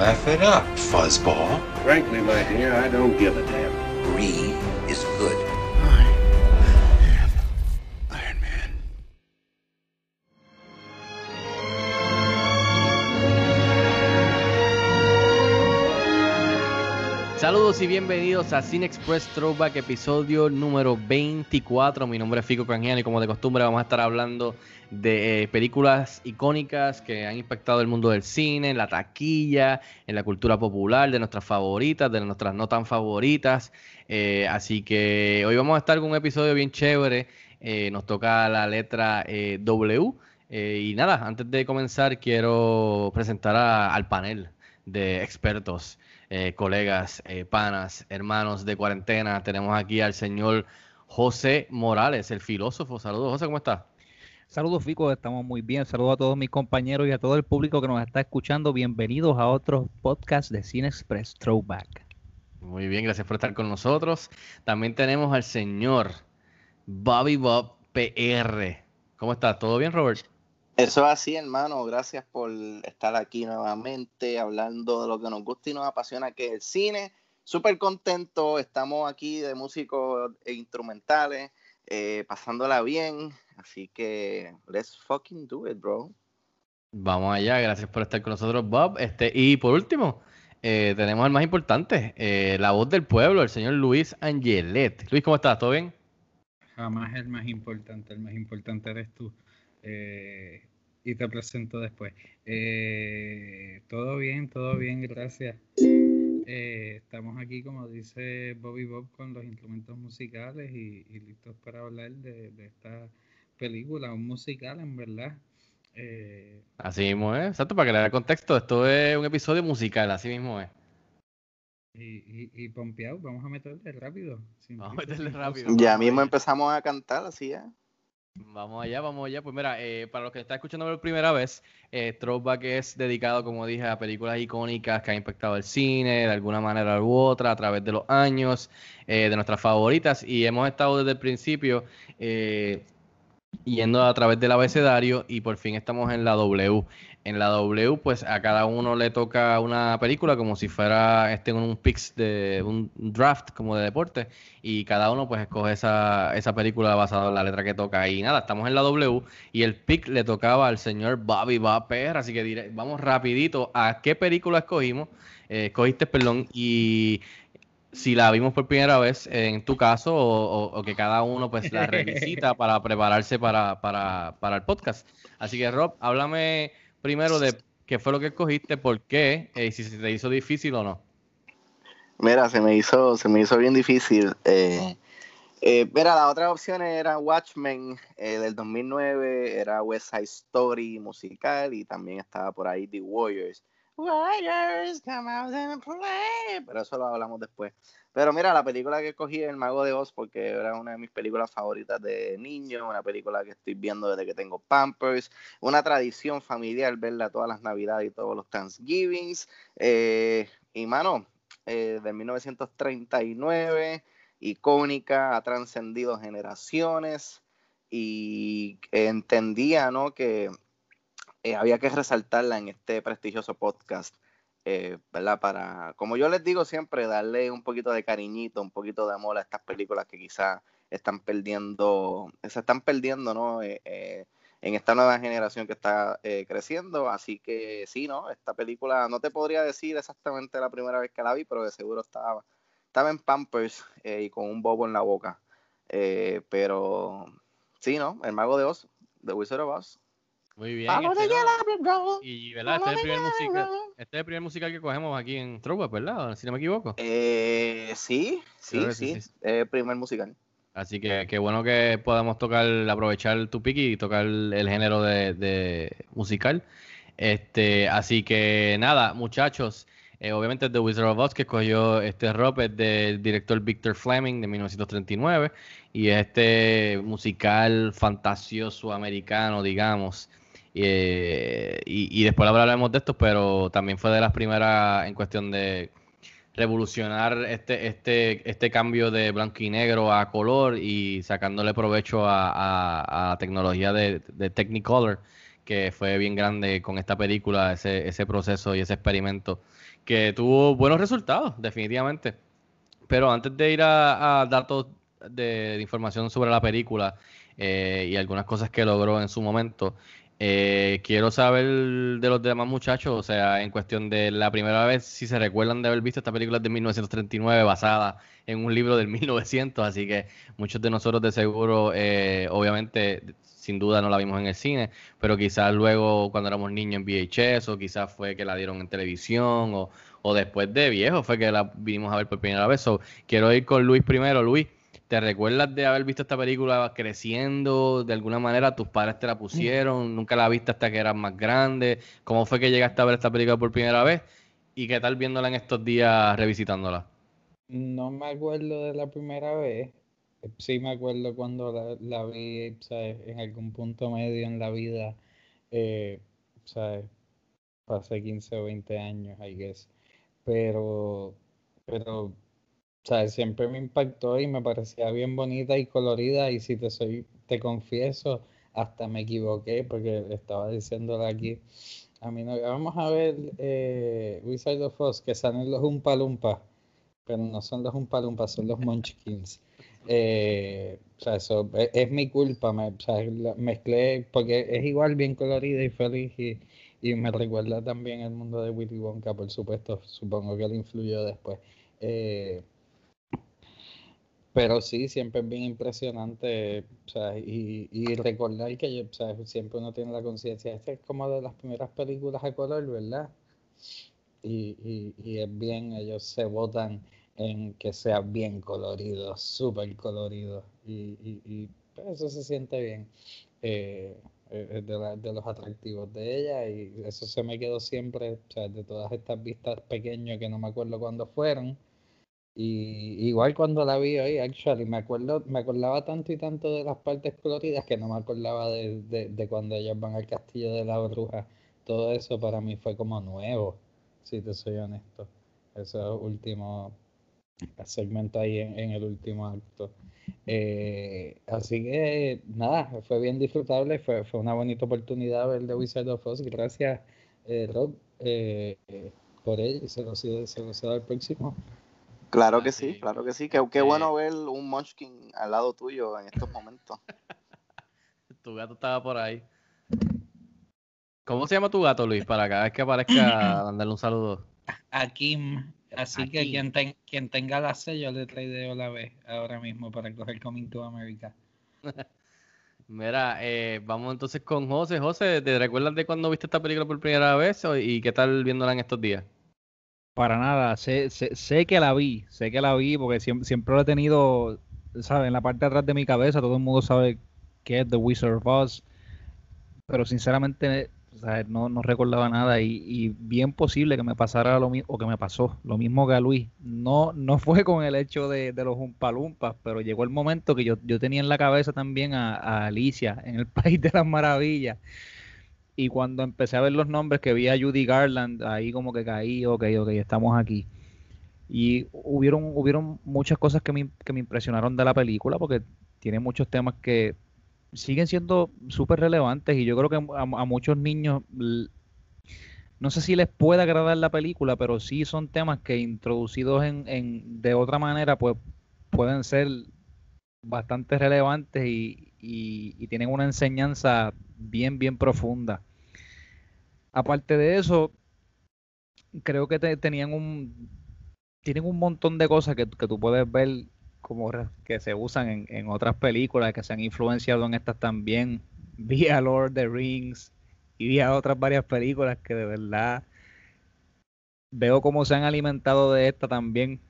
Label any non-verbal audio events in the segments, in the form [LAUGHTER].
Laugh it up, fuzzball. Frankly, my dear, I don't give a damn. Greed is good. I am Iron Man. Saludos y bienvenidos a Cine Express Throwback, episodio número 24. Mi nombre es Fico Canjiano y como de costumbre vamos a estar hablando de eh, películas icónicas que han impactado el mundo del cine, en la taquilla, en la cultura popular, de nuestras favoritas, de nuestras no tan favoritas. Eh, así que hoy vamos a estar con un episodio bien chévere. Eh, nos toca la letra W. Y nada, antes de comenzar quiero presentar a- al panel de expertos colegas, panas, hermanos de cuarentena. Tenemos aquí al señor José Morales, el filósofo. Saludos, José, ¿cómo está? Saludos, Fico, estamos muy bien. Saludos a todos mis compañeros y a todo el público que nos está escuchando. Bienvenidos a otro podcast de Cine Express Throwback. Muy bien, gracias por estar con nosotros. También tenemos al señor Bobby Bob PR. ¿Cómo está? ¿Todo bien, Robert? Eso es así, hermano. Gracias por estar aquí nuevamente hablando de lo que nos gusta y nos apasiona, que es el cine. Súper contento. Estamos aquí de músicos e instrumentales, eh, pasándola bien. Así que, let's fucking do it, bro. Vamos allá, gracias por estar con nosotros, Bob. Este, y por último, eh, tenemos al más importante, eh, la voz del pueblo, el señor Luis Angelet. Luis, ¿cómo estás? ¿Todo bien? Jamás el más importante, el más importante eres tú. Eh, y te presento después. Eh, todo bien, todo bien, gracias. Eh, estamos aquí, como dice Bobby Bob, con los instrumentos musicales y, y listos para hablar de, de esta película, un musical en verdad. Eh, Así mismo es, exacto, para que le dé contexto, esto es un episodio musical, así mismo es. y, y, y pompeado, vamos a meterle rápido. sin Vamos a meterle rápido. Ya mismo empezamos a cantar, así es. Vamos allá, vamos allá. Pues mira, eh, para los que están escuchando por primera vez, eh, Throwback es dedicado, como dije, a películas icónicas que han impactado el cine de alguna manera u otra a través de los años, eh, de nuestras favoritas. Y hemos estado desde el principio eh, yendo a través del abecedario y por fin estamos en la W. En la W, pues a cada uno le toca una película como si fuera este un picks de un draft como de deporte y cada uno pues escoge esa, esa película basada en la letra que toca. Y nada, estamos en la W y el pick le tocaba al señor Bobby Bapper, así que dire- vamos rapidito a qué película escogimos, eh, escogiste, perdón, y si la vimos por primera vez en tu caso o, o- o que cada uno pues la revisita [LAUGHS] para prepararse para, para, para el podcast. Así que Rob, háblame primero de qué fue lo que escogiste, por qué, eh, y si se te hizo difícil o no. Mira, se me hizo, se me hizo bien difícil. Eh, eh, mira, las otras opciones eran Watchmen eh, del 2009, era West Side Story musical y también estaba por ahí The Warriors. Warriors, come out and play. Pero eso lo hablamos después. Pero mira, la película que escogí es El Mago de Oz porque era una de mis películas favoritas de niño, una película que estoy viendo desde que tengo Pampers, una tradición familiar verla todas las Navidades y todos los Thanksgivings. Eh, y mano, eh, de 1939, icónica, ha trascendido generaciones y entendía ¿no? que eh, había que resaltarla en este prestigioso podcast, eh, ¿verdad? Para, como yo les digo siempre, darle un poquito de cariñito, un poquito de amor a estas películas que quizás están perdiendo, se están perdiendo, ¿no? Eh, eh, en esta nueva generación que está eh, creciendo. Así que sí, ¿no? Esta película no te podría decir exactamente la primera vez que la vi, pero de seguro estaba, estaba en Pampers eh, y con un bobo en la boca. Pero sí, ¿no? El Mago de Oz, The Wizard of Oz. Muy bien. Follow este road. y ¿verdad? Este es, el primer musical, este es el primer musical que cogemos aquí en Throwback, ¿verdad? Si no me equivoco. Eh, sí, sí, sí. sí, sí. Eh, primer musical. Así que qué bueno que podamos tocar, aprovechar tu pique y tocar el género de, de musical. Este, así que nada, muchachos, Eh, obviamente The Wizard of Oz, que escogió este Rob, es del director Victor Fleming de 1939 y este musical fantasioso americano, digamos. Y, después hablaremos de esto, pero también fue de las primeras en cuestión de revolucionar este, este, este cambio de blanco y negro a color y sacándole provecho a, la tecnología de, Technicolor, que fue bien grande con esta película, ese, ese proceso y ese experimento, que tuvo buenos resultados, definitivamente. Pero antes de ir a, datos de, información sobre la película eh, y algunas cosas que logró en su momento, eh, quiero saber de los demás muchachos, o sea, en cuestión de la primera vez, si se recuerdan de haber visto esta película de 1939 basada en un libro del [LAUGHS] 1900, así que muchos de nosotros de seguro, eh, obviamente, sin duda no la vimos en el cine, pero quizás luego cuando éramos niños en VHS o quizás fue que la dieron en televisión o, o después de viejo fue que la vinimos a ver por primera vez. So, quiero ir con Luis primero. Luis, ¿Te recuerdas de haber visto esta película creciendo? De alguna manera tus padres te la pusieron, nunca la viste hasta que eras más grande. ¿Cómo fue que llegaste a ver esta película por primera vez? ¿Y qué tal viéndola en estos días, revisitándola? No me acuerdo de la primera vez. Sí me acuerdo cuando la, vi en algún punto medio en la vida. Eh, ¿sabes? Hace 15 o 20 años, I guess. Pero, pero o sea, siempre me impactó y me parecía bien bonita y colorida y si te soy, te confieso, hasta me equivoqué porque estaba diciéndole aquí a mí no, vamos a ver eh, Wizard of Oz que salen los Umpalumpas, pero no son los Umpalumpas, son los Munchkins. Eh, o sea, eso es, mi culpa, me, o sea, mezclé, porque es igual bien colorida y feliz y, y me recuerda también el mundo de Willy Wonka, por supuesto, supongo que le influyó después. Eh, pero sí, siempre es bien impresionante, o sea, y, y recordar que o sea, siempre uno tiene la conciencia, esta es como de las primeras películas a color, ¿verdad? Y, y, y es bien, ellos se votan en que sea bien colorido, súper colorido, y, pues, eso se siente bien. Eh, de, de, los atractivos de ella y eso se me quedó siempre, o sea, de todas estas vistas pequeñas que no me acuerdo cuándo fueron, y igual cuando la vi hoy, actually, me acuerdo, me acordaba tanto y tanto de las partes coloridas que no me acordaba de, de, cuando ellos van al castillo de la bruja. Todo eso para mí fue como nuevo, si te soy honesto. Ese último segmento ahí en, el último acto. Eh, así que nada, fue bien disfrutable, fue, fue una bonita oportunidad ver The Wizard of Oz. Gracias, eh, Rob, eh, por ello. Se lo, se lo cedo al próximo. Claro que sí, claro que sí. Qué, qué bueno ver un Munchkin al lado tuyo en estos momentos. [LAUGHS] tu gato estaba por ahí. ¿Cómo se llama tu gato, Luis? Para cada vez que aparezca, [LAUGHS] darle un saludo. A Kim. Así que quien, quien tenga la C, yo le traigo la B ahora mismo para coger Coming to America. [LAUGHS] Mira, eh, vamos entonces con José. José, ¿te recuerdas de cuando viste esta película por primera vez y qué tal viéndola en estos días? Para nada, sé, sé, que la vi, sé que la vi porque siempre, siempre lo he tenido, ¿sabes? En la parte de atrás de mi cabeza, todo el mundo sabe que es The Wizard of Oz, pero sinceramente no, no recordaba nada y, bien posible que me pasara lo mismo, o que me pasó, lo mismo que a Luis. No, no fue con el hecho de, los Umpalumpas, pero llegó el momento que yo, yo tenía en la cabeza también a, a Alicia en el [LAUGHS] País de las Maravillas y cuando empecé a ver los nombres que vi a Judy Garland, ahí como que caí, ok, ok, estamos aquí. Y hubieron, hubieron muchas cosas que me, que me impresionaron de la película, porque tiene muchos temas que siguen siendo súper relevantes y yo creo que a, muchos niños, no sé si les puede agradar la película, pero sí son temas que introducidos en, en de otra manera, pues pueden ser bastante relevantes y, y tienen una enseñanza bien, bien profunda. Aparte de eso, creo que tenían un tienen un montón de cosas que, tú puedes ver como que se usan en, otras películas que se han influenciado en estas también. Vía Lord of the Rings y vía otras varias películas que de verdad veo cómo se han alimentado de esta también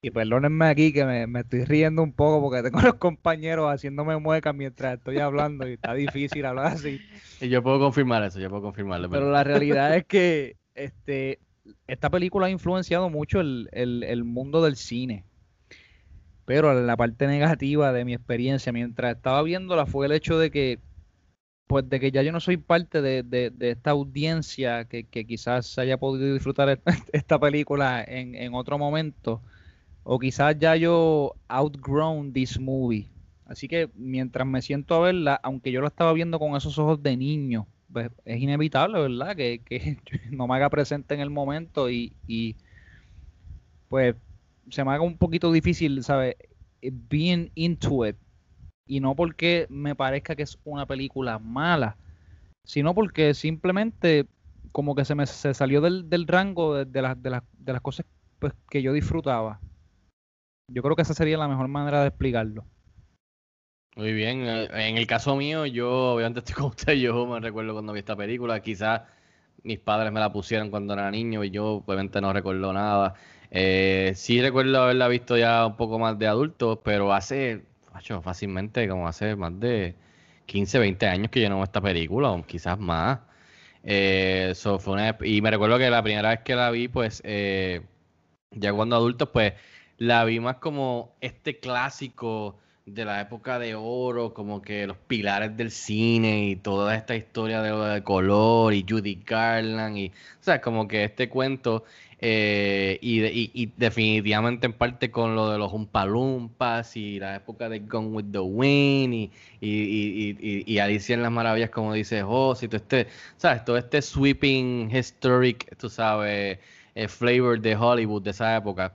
y perdónenme aquí que me, estoy riendo un poco porque tengo [LAUGHS] los compañeros haciéndome muecas mientras estoy hablando y está difícil hablar así. [LAUGHS] Y yo puedo confirmar eso, yo puedo confirmarlo. Pero la realidad es [LAUGHS] que este esta película ha influenciado mucho el, el, el mundo del cine. Pero la parte negativa de mi experiencia mientras estaba viéndola fue el hecho de que pues de que ya yo no soy parte de, de, de esta audiencia que, que, quizás haya podido disfrutar esta película en, en, otro momento, o quizás ya yo outgrown this movie. Así que mientras me siento a verla, aunque yo la estaba viendo con esos ojos de niño, pues es inevitable, ¿verdad? Que, [LAUGHS] no me haga presente en el momento y, pues se me haga un poquito difícil, ¿sabes? Being into it y no porque me parezca que es una película mala, sino porque simplemente como que se me se salió del, del rango de, de, las, de, las, de las cosas pues, que yo disfrutaba. Yo creo que esa sería la mejor manera de explicarlo. Muy bien, en el caso mío, yo obviamente estoy [LAUGHS] con usted, yo me recuerdo cuando vi esta película, quizás mis padres me la pusieron cuando era niño y yo obviamente no recuerdo nada. Eh, sí recuerdo haberla visto ya un poco más de adulto, pero hace fácilmente como hace más de 15, 20 años que yo no veo esta película, o quizás más. Eh, so fue una, y me recuerdo que la primera vez que la vi, pues, eh, ya cuando adulto, pues, la vi más como este clásico de la época de oro, como que los pilares del cine y toda esta historia de, de color y Judy Garland y, o sea, como que este cuento eh, y, y, y, definitivamente en parte con lo de los Umpalumpas y la época de Gone with the Wind y, y, Alicia en las Maravillas, como dice José, y todo este, ¿sabes? Todo este sweeping historic, tú sabes, eh, flavor de Hollywood de esa época.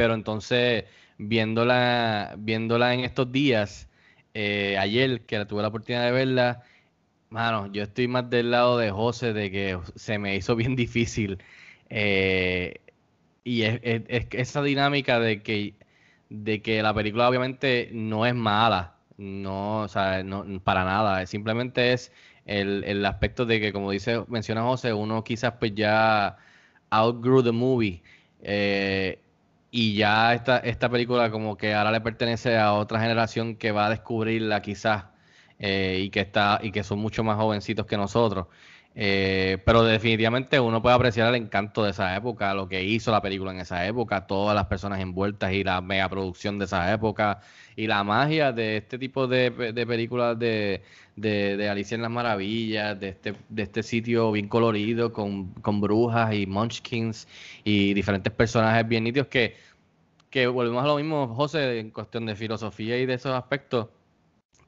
Pero entonces, viéndola, viéndola en estos días, eh, ayer que tuve la oportunidad de verla, mano, yo estoy más del lado de José, de que se me hizo bien [LAUGHS] difícil eh, y es, esa dinámica de que, de que la película obviamente no es mala, no, o sea, no, para nada, simplemente es el, el, aspecto de que, como dice, menciona José, uno quizás pues ya outgrew the movie. Eh, y ya esta, esta película como que ahora le pertenece a otra generación que va a descubrirla quizás eh, y que está y que son mucho más jovencitos que nosotros eh, pero definitivamente uno puede apreciar el encanto de esa época, lo que hizo la película en esa época, todas las personas envueltas y la megaproducción de esa época y la magia de este tipo de, películas de, Alicia en las Maravillas, de este, de este sitio bien colorido con, con brujas y munchkins y diferentes personajes bien nítidos que, que volvemos a lo mismo, José, en cuestión de filosofía y de esos aspectos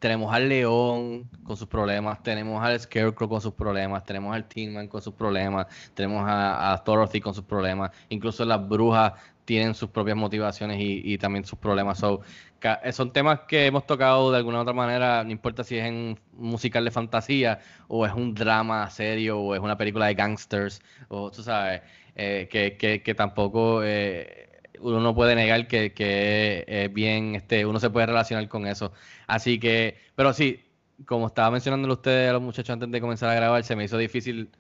tenemos al león con sus problemas, tenemos al Scarecrow con sus problemas, tenemos al Tin Man con sus problemas, tenemos a, a Dorothy con sus problemas, incluso las brujas tienen sus propias motivaciones y, también sus problemas. Eh, son temas que hemos tocado de alguna u otra manera, no importa si es en un musical de fantasía o es un drama serio o es una película de gangsters, o tú sabes, eh, que, que, que, tampoco... Eh, uno no puede negar que, que es bien, este, uno se puede relacionar con eso. Así que, pero sí, como estaba mencionándole ustedes a los muchachos antes de comenzar a grabar, se me hizo difícil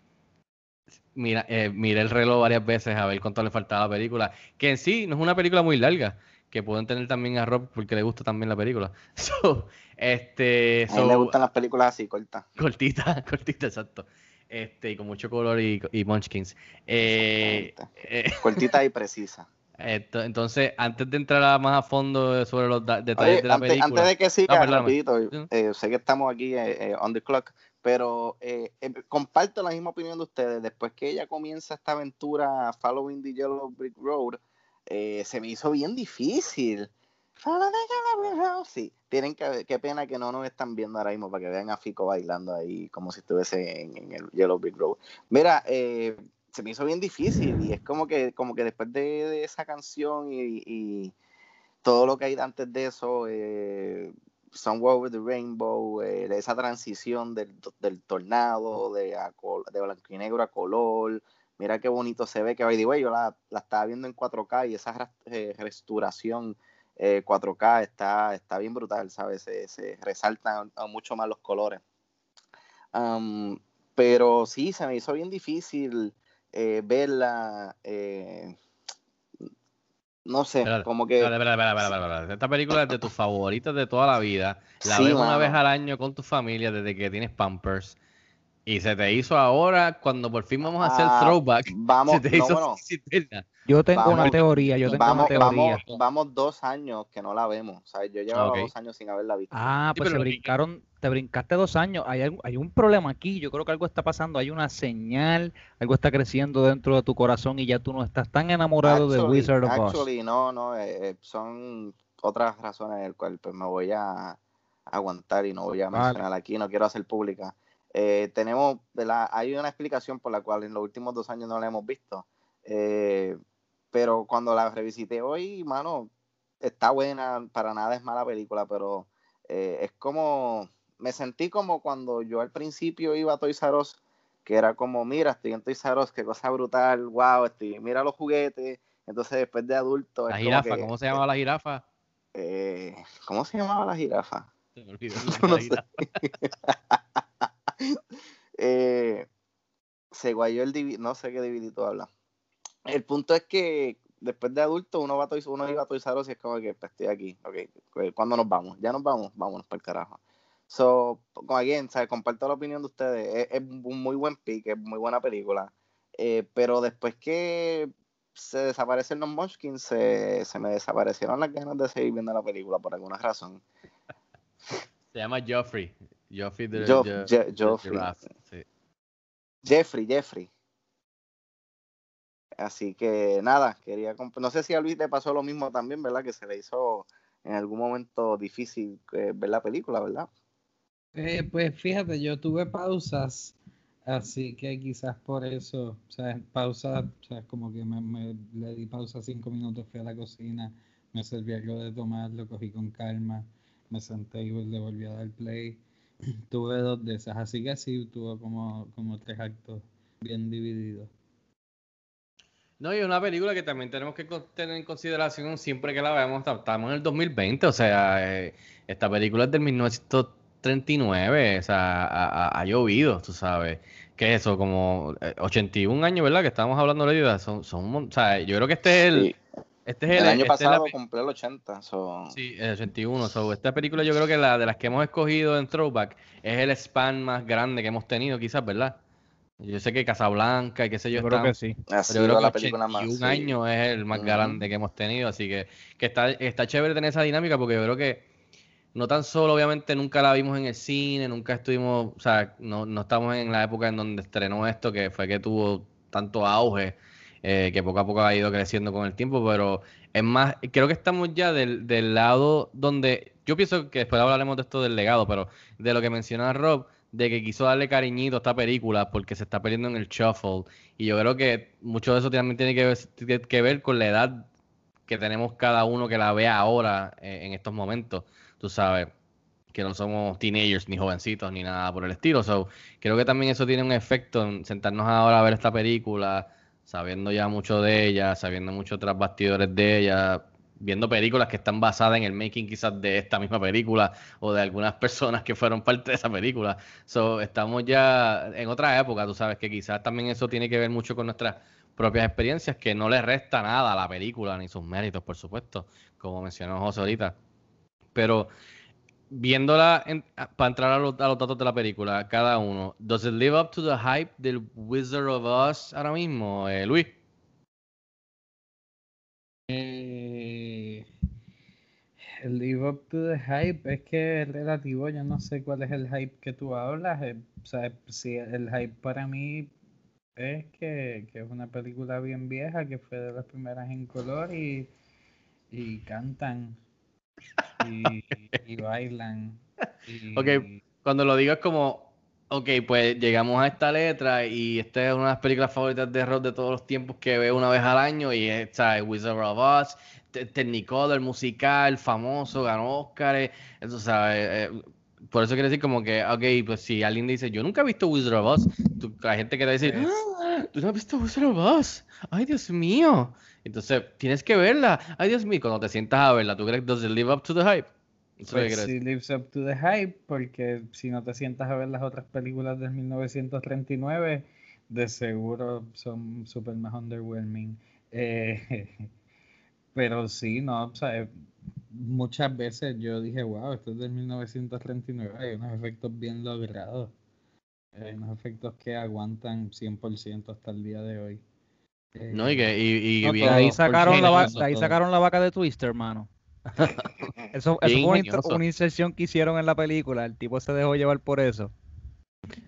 mira, eh, miré el reloj varias veces a ver cuánto le faltaba a la película. Que en sí no es una película muy larga, que pueden tener también a Rob porque le gusta también la película. [LAUGHS] So, este, a mí me gustan las películas así, cortas. Cortita, [LAUGHS] cortita, exacto. Este, y con mucho color y, y munchkins. Eh, eh, [LAUGHS] cortita y precisa. Entonces, antes de entrar más a fondo sobre los detalles de la antes, película. Antes de que siga, rapidito, eh, sé que estamos aquí eh, eh, on the clock, pero comparto la misma opinión de ustedes. Después que ella comienza esta aventura Following the Yellow Brick Road, se me hizo bien difícil. Sí, tienen que, qué pena que no nos están viendo ahora mismo para que vean a Fico bailando ahí como si estuviese en, en el Yellow Brick Road. Mira, eh, se me hizo bien difícil y es como que, como que después de, esa canción y, todo lo que hay antes de eso, eh, Somewhere Over the Rainbow, eh, de esa transición del, tornado, de, de blanco y negro a color, mira qué bonito se ve, que by the way, yo la, estaba viendo en 4K y esa eh, restauración 4K eh, está, está bien brutal, ¿sabes? Se, resaltan mucho más los colores. pero sí, se me hizo bien difícil eh, verla, eh, no sé, como que... Esta película es de tus favoritas de toda la vida. La ves una vez al año con tu familia desde que tienes Pampers. Y se te hizo ahora, cuando por fin vamos a hacer Ah, throwback, [LAUGHS] vamos, se te no, hizo bueno. Yo tengo Vamos- una teoría, yo tengo Vamos, una teoría. vamos, vamos dos años que no la vemos. ¿sabes? Yo llevaba dos años sin haberla visto. Ah, Sí, pues se brincaron, te brincaste dos años. Hay, algo- hay un problema aquí. Yo creo que algo está pasando. Hay una señal, algo está creciendo dentro de tu corazón y ya tú no estás tan enamorado de Wizard of Oz. actually, no, no, eh, eh, son otras razones del cual pues me voy a aguantar y no voy a Vale. mencionar aquí, no quiero hacer pública. Eh, tenemos, ¿verdad? Hay una explicación por la cual en los últimos dos años no la hemos visto. Eh, pero cuando la revisité hoy, mano, está buena, para nada es mala película, pero eh, es como, me sentí como cuando yo al principio iba a Toys R Us, que era como, mira, estoy en Toys R Us, qué cosa brutal, wow, estoy, mira los juguetes, entonces después de adulto... La como jirafa, que, ¿cómo se llamaba la jirafa? eh, ¿Cómo se llamaba la jirafa? Se me olvidó. [LAUGHS] No la jirafa. [LAUGHS] [LAUGHS] eh, se guayó el divi- no sé qué dividito habla. El punto es que después de adulto uno va a Toys- uno iba a Toys R Us y es como que pues, estoy aquí, ok, ¿cuándo nos vamos? Ya nos vamos, vámonos para el carajo. So, como again, ¿sabes? comparto la opinión de ustedes, es, es un muy buen pick, es muy buena película, eh, pero después que se desaparecen los Munchkins, se, se me desaparecieron las ganas de seguir viendo la película por alguna razón. Se llama Joffrey. Joffrey de, Joff- de- Je- de Joffrey. Giraffe, sí. Jeffrey, Jeffrey. Así que nada, quería no sé si a Luis le pasó lo mismo también, ¿verdad? Que se le hizo en algún momento difícil eh, ver la película, ¿verdad? Eh, pues fíjate, yo tuve pausas, así que quizás por eso, o sea, pausa, o sea, como que me, me- le di pausa cinco minutos, fui a la cocina, me serví algo de tomar, lo cogí con calma, me senté y le volví a dar play. [CLEARS THROAT] Tuve dos de esas, así que sí, tuve como, como tres actos bien divididos. No, y una película que también tenemos que tener en consideración siempre que la veamos. ta- Estamos en el 2020, o sea, eh, esta película es del 1939, o sea, ha, ha- ha llovido, tú sabes. ¿Qué es eso? Como eh, 81 años, ¿verdad? Que estamos hablando de la vida. Son, son, o sea, yo creo que este es el. Sí. Este es El el, año esta es la pasado pe- cumplió el 80, so- Sí, el 81. So, esta película yo creo que la de las que hemos escogido en Throwback es el span más grande que hemos tenido, quizás, ¿verdad? Yo sé que Casablanca y qué sé yo, Yo creo están- que sí. pero yo creo que la película más. 81 sí. años es el más grande que hemos tenido, así que, que está, está chévere tener esa dinámica porque yo creo que no tan solo, obviamente, nunca la vimos en el cine, nunca estuvimos, o sea, no, no estamos en la época en donde estrenó esto, que fue que tuvo tanto auge, eh, que poco a poco ha ido creciendo con el tiempo, pero es más, creo que estamos ya del, del lado donde, yo pienso que después hablaremos de esto del legado, pero de lo que menciona Rob, de que quiso darle cariñito a esta película porque se está perdiendo en el shuffle. Y yo creo que mucho de eso también tiene que ver, que ver con la edad que tenemos cada uno que la vea ahora eh, en estos momentos. Tú sabes que no somos teenagers ni jovencitos ni nada por el estilo. So, creo que también eso tiene un efecto en sentarnos ahora a ver esta película, sabiendo ya mucho de ella, sabiendo mucho tras bastidores de ella, viendo películas que están basadas en el making quizás de esta misma película o de algunas personas que fueron parte de esa película. So, estamos ya en otra época, tú sabes que quizás también eso tiene que ver mucho con nuestras propias experiencias, que no le resta nada a la película ni sus méritos, por supuesto, como mencionó José ahorita. Pero viéndola, en- para entrar a los, datos de la película, cada uno, ¿does it live up to the hype del Wizard of Oz ahora mismo, eh, Luis? Eh, el live up to the hype es que es relativo, yo no sé cuál es el hype que tú hablas. eh, o sea, el hype para mí es que, es una película bien vieja, que fue de las primeras en color y cantan y, y bailan. Y, Ok, cuando lo digo es como, ok, pues llegamos a esta letra y esta es una de las películas favoritas de rock de todos los tiempos que veo una vez al año y es ¿sabes? Wizard of Oz, Te- Technicolor, musical, famoso, ganó Oscar, eso sabes. eh, por eso quiero decir como que, ok, pues si alguien dice, yo nunca he visto Wizard of Oz, tú- la gente que te dice, "Ah, tú no has visto Wizard of Oz, ay Dios mío. Entonces, tienes que verla, ay Dios mío, cuando te sientas a verla, ¿tú crees que does it live up to the hype? Eso Pues sí lives up to the hype, porque si no te sientas a ver las otras películas del 1939, de seguro son súper más underwhelming. Eh, [LAUGHS] pero sí, no, o sea, muchas veces yo dije, wow, esto es del 1939, hay unos efectos bien logrados. Hay unos efectos que aguantan 100% hasta el día de hoy. Eh, No, y que y, y No, bien- de ahí sacaron, la de ahí sacaron la vaca de Twister, hermano. [LAUGHS] eso eso fue una, inserción que hicieron en la película. El tipo se dejó llevar por eso.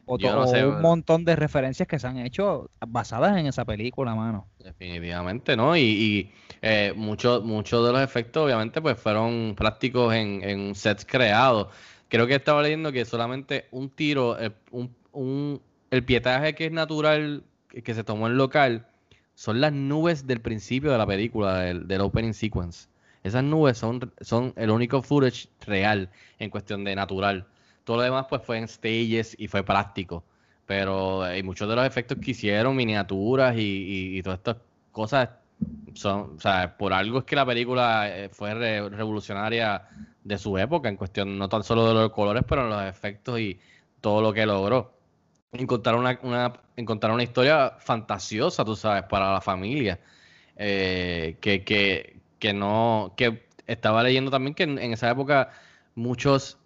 O, no o sé, un montón de referencias que se han hecho basadas en esa película, mano. Definitivamente, ¿no? Y, y, eh, muchos muchos de los efectos, obviamente, pues fueron prácticos en, en sets creados. Creo que estaba leyendo que solamente un tiro, eh, un, un- el pietaje que es natural, que, se tomó en local, son las nubes del principio de la película, del, del opening sequence. Esas nubes son, son el único footage real en cuestión de natural. Todo lo demás, pues, fue en stages y fue práctico. Pero hay muchos de los efectos que hicieron, miniaturas y, y- y todas estas cosas, son, o sea, por algo es que la película eh, fue re- revolucionaria de su época, en cuestión no tan solo de los colores, pero en los efectos y todo lo que logró. Encontrar una, una, encontrar una historia fantasiosa, tú sabes, para la familia. eh, que, que, que no, que estaba leyendo también que en, en esa época muchos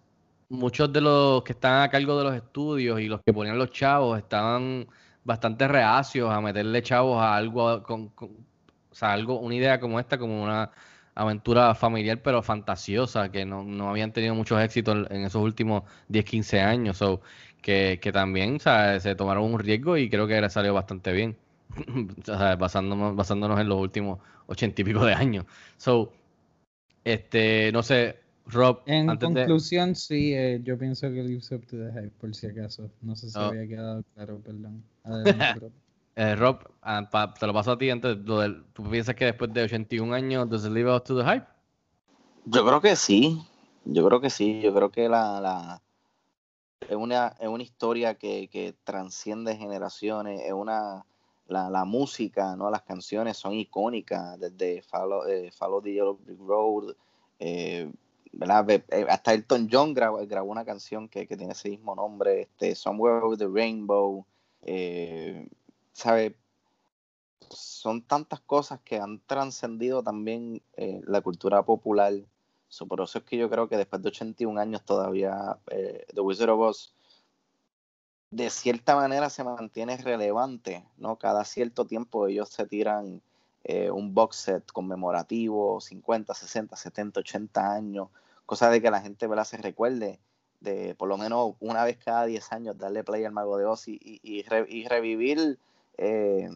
muchos de los que estaban a cargo de los estudios y los que ponían los chavos estaban bastante reacios a meterle chavos a algo con, con- o sea, algo, una idea como esta, como una aventura familiar pero fantasiosa, que no, no habían tenido muchos éxitos en, esos últimos 10, 15 años, so, que, que también o sea, se tomaron un riesgo y creo que le salió bastante bien, [CLEARS THROAT] o sea, basándonos, basándonos en los últimos ochenta y pico de años. So, este, no sé, Rob, En antes de... conclusión, sí, eh, yo pienso que lives up to the hype, por si acaso. No sé si Oh. había quedado claro, perdón. Adelante. [LAUGHS] Eh, Rob, ah, pa- te lo paso a ti antes. Lo ¿Tú piensas que después de 81 años, does it live up to the hype? Yo creo que sí, yo creo que sí, yo creo que la, es una, es una historia que, que transciende generaciones, es una la, la música, ¿no? Las canciones son icónicas, desde Follow, eh, Follow the Yellow Brick Road, eh, ¿verdad? Ve- eh, hasta Elton John grabó, grabó una canción que, que tiene ese mismo nombre, este, Somewhere Over the Rainbow, eh, ¿sabe? Son tantas cosas que han trascendido también eh, la cultura popular. So, por eso es que yo creo que después de 81 años todavía eh, The Wizard of Oz de cierta manera se mantiene relevante, ¿no? Cada cierto tiempo ellos se tiran eh, un box set conmemorativo, 50, 60, 70, 80 años, cosa de que la gente ¿verdad? se recuerde de por lo menos una vez cada 10 años darle play al Mago de Oz y, y- y re- y revivir eh,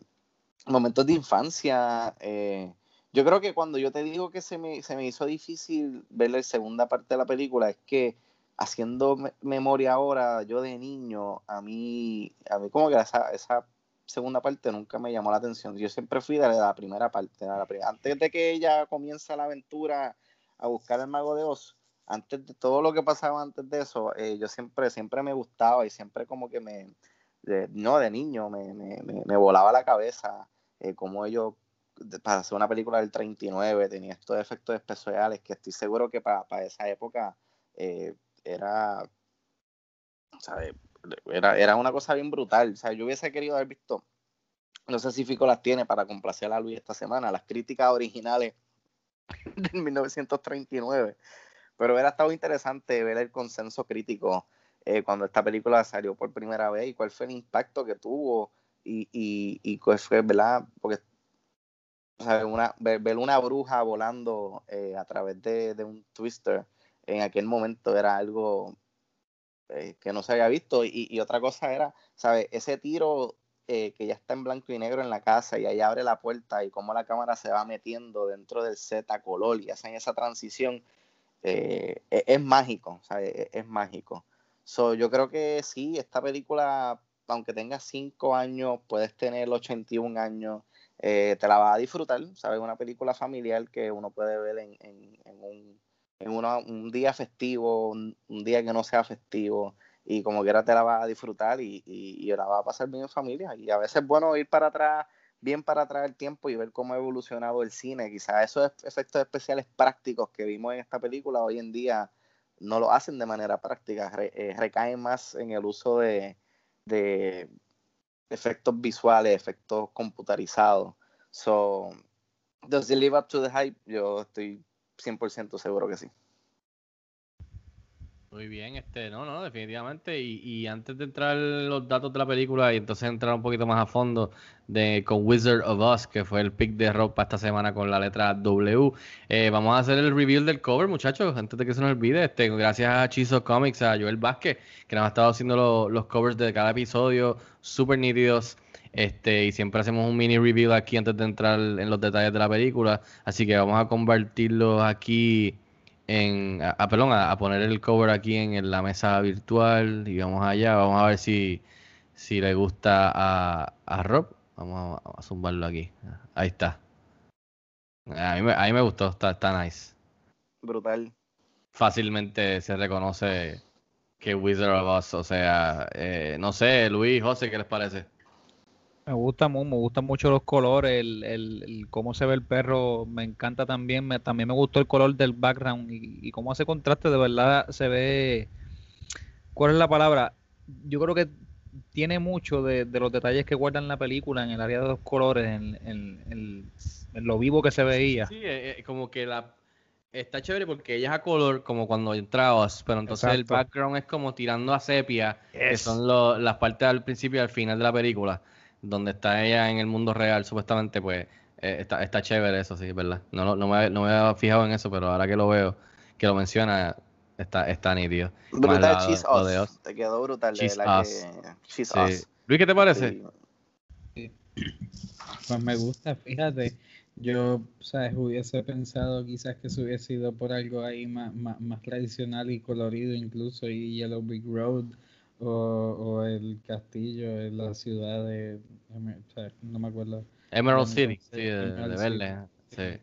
momentos de infancia. eh. Yo creo que cuando yo te digo que se me, se me hizo difícil ver la segunda parte de la película, es que haciendo me- memoria ahora, yo de niño, a mí, a mí como que esa, esa segunda parte nunca me llamó la atención. Yo siempre fui de la primera parte, antes de que ella comienza la aventura a buscar al mago de Oz, antes de todo lo que pasaba antes de eso, eh, yo siempre, siempre me gustaba y siempre como que me, no, de niño, me, me, me, volaba la cabeza eh, como ellos, para hacer una película del 39, tenía estos efectos especiales que estoy seguro que para, esa época eh, era, ¿sabe? Era, era una cosa bien brutal. O sea, yo hubiese querido haber visto, no sé si Fico las tiene para complacer a Luis esta semana, las críticas originales [LAUGHS] del 1939. Pero hubiera estado interesante ver el consenso crítico eh, cuando esta película salió por primera vez y cuál fue el impacto que tuvo y, y, cuál fue, ¿verdad? Porque o una, ver, una bruja volando eh, a través de, de un twister en aquel momento era algo eh, que no se había visto. Y, y otra cosa era, ¿sabes? Ese tiro eh, que ya está en blanco y negro en la casa y ahí abre la puerta y cómo la cámara se va metiendo dentro del set a color y hacen esa transición, eh, es, es mágico, ¿sabes? Es, es mágico. So, yo creo que sí, esta película, aunque tenga 5 años, puedes tener 81 años, eh, te la vas a disfrutar, ¿sabes? Una película familiar que uno puede ver en, en, en un, en una- un día festivo, un, un día que no sea festivo, y como quiera te la vas a disfrutar y, y, y la vas a pasar bien en familia. Y a veces es bueno ir para atrás, bien para atrás el tiempo y ver cómo ha evolucionado el cine. Quizás esos ef- efectos especiales prácticos que vimos en esta película hoy en día no lo hacen de manera práctica, re- eh, recaen más en el uso de, de efectos visuales, efectos computarizados. So, does it live up to the hype? Yo estoy 100% seguro que sí. Muy bien, este, no, no, definitivamente. Y, y antes de entrar en los datos de la película y entonces entrar un poquito más a fondo de con Wizard of Oz, que fue el pick de rock para esta semana con la letra W, eh, vamos a hacer el reveal del cover, muchachos, antes de que se nos olvide. Este, gracias a Chizo Comics, a Joel Vázquez, que nos ha estado haciendo lo- los covers de cada episodio, súper nítidos. Este, y siempre hacemos un mini reveal aquí antes de entrar en los detalles de la película. Así que vamos a convertirlos aquí en, a, a- perdón, a, a poner el cover aquí en, en la mesa virtual y vamos allá, vamos a ver si, si le gusta a, a Rob. Vamos a, zumbarlo aquí. Ahí está. A mí, me- a mí me gustó, está, está nice. Brutal. Fácilmente se reconoce que Wizard of Oz, o sea, eh, no sé, Luis, José, ¿qué les parece? Me gusta, me gustan mucho los colores, el, el- el cómo se ve el perro, me encanta también, me, también me gustó el color del background y, y cómo hace contraste, de verdad se ve, ¿cuál es la palabra? Yo creo que tiene mucho de, de los detalles que guardan la película en el área de los colores, en, en- en- en lo vivo que se veía. Sí, eh, eh, como que la está chévere porque ella es a color como cuando entrabas, pero entonces el background es como tirando a sepia, que son lo- las partes al principio y al final de la película, donde está ella en el mundo real, supuestamente, pues eh, está, está chévere eso, sí, ¿verdad? No, lo- no, me, no me había fijado en eso, pero ahora que lo veo, que lo menciona, está, está nítido. Brutal la- Cheese Us. Oz. Te quedó brutal, Cheese verdad Us. que. Cheese Sí. Us. Luis, ¿qué te parece? Sí. Pues me gusta, fíjate. Yo, sabes, hubiese pensado quizás que se hubiese ido por algo ahí más, más, más tradicional y colorido, incluso, y Yellow Brick Road o, o el castillo en la ciudad de. no me acuerdo. Emerald City, sí, de, City. sí.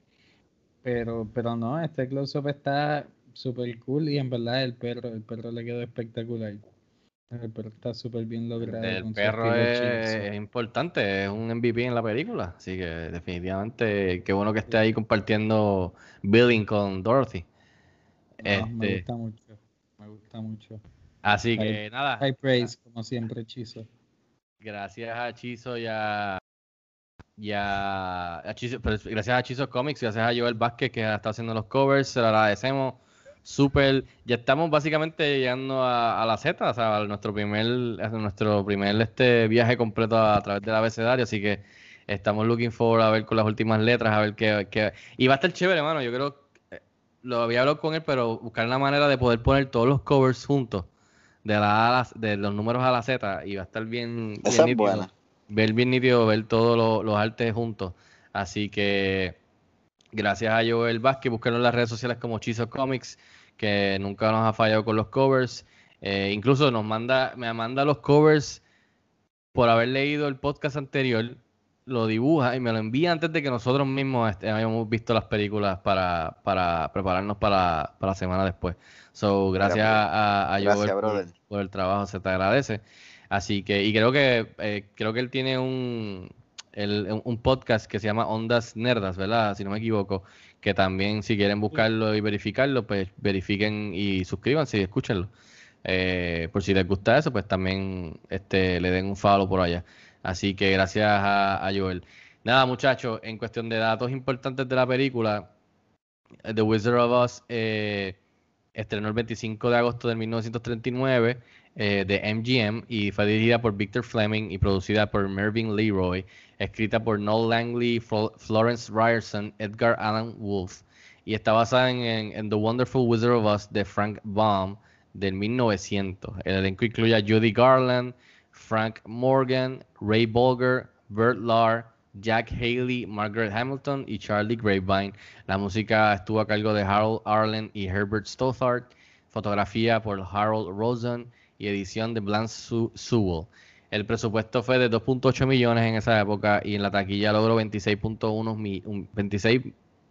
Pero, pero no, este close-up está súper cool y en verdad el perro, el perro le quedó espectacular. El perro está súper bien logrado. El perro es, importante, es un MVP en la película, así que definitivamente qué bueno que esté ahí compartiendo billing con Dorothy. No, me Este, gusta mucho, me gusta mucho. Así High- que nada, High praise, como siempre, Chizo. gracias a Chizo y a, y a- a Chizo- gracias a Chizo Comics, gracias a Joel Vázquez que está haciendo los covers, se lo agradecemos. Súper, ya estamos básicamente llegando a, a la Z, o sea, a nuestro primer, a nuestro primer este viaje completo a, a través del abecedario, así que estamos looking forward a ver con las últimas letras, a ver qué, qué- y va a estar chévere, mano, yo creo, eh, lo había hablado con él, pero buscar la manera de poder poner todos los covers juntos, de la de los números a la Z, y va a estar bien, bien Esa es nítido buena. ver bien nítido, ver todos los, los artes juntos. Así que gracias a Joel Vázquez, búsquenlo en las redes sociales como Chizo Comics, que nunca nos ha fallado con los covers. Eh, incluso nos manda, me manda los covers por haber leído el podcast anterior, lo dibuja y me lo envía antes de que nosotros mismos este, hayamos visto las películas para, para prepararnos para, para la semana después. So, gracias Mira, a, a gracias, Joel por- el trabajo, se te agradece. Así que, y creo que eh, creo que él tiene un, el- un- un podcast que se llama Ondas Nerdas, ¿verdad? Si no me equivoco, que también si quieren buscarlo y verificarlo, pues verifiquen y suscríbanse y escúchenlo. Eh, por si les gusta eso, pues también este, le den un follow por allá. Así que gracias a, Joel. Nada, muchachos, en cuestión de datos importantes de la película, eh, The Wizard of Oz eh, estrenó el 25 de agosto de 1939 eh, de MGM y fue dirigida por Victor Fleming y producida por Mervyn Leroy, escrita por Noel Langley, Flo- Florence Ryerson, Edgar Allan Wolfe y está basada en The Wonderful Wizard of Oz de Frank Baum del 1900. El elenco incluye a Judy Garland, Frank Morgan, Ray Bolger, Bert Lahr, Jack Haley, Margaret Hamilton y Charlie Grapevine. La música estuvo a cargo de Harold Arlen y Herbert Stothart. Fotografía por Harold Rosen y edición de Blanche Sewell. El presupuesto fue de 2.8 millones en esa época y en la taquilla logró 26.1 mi- un- 26,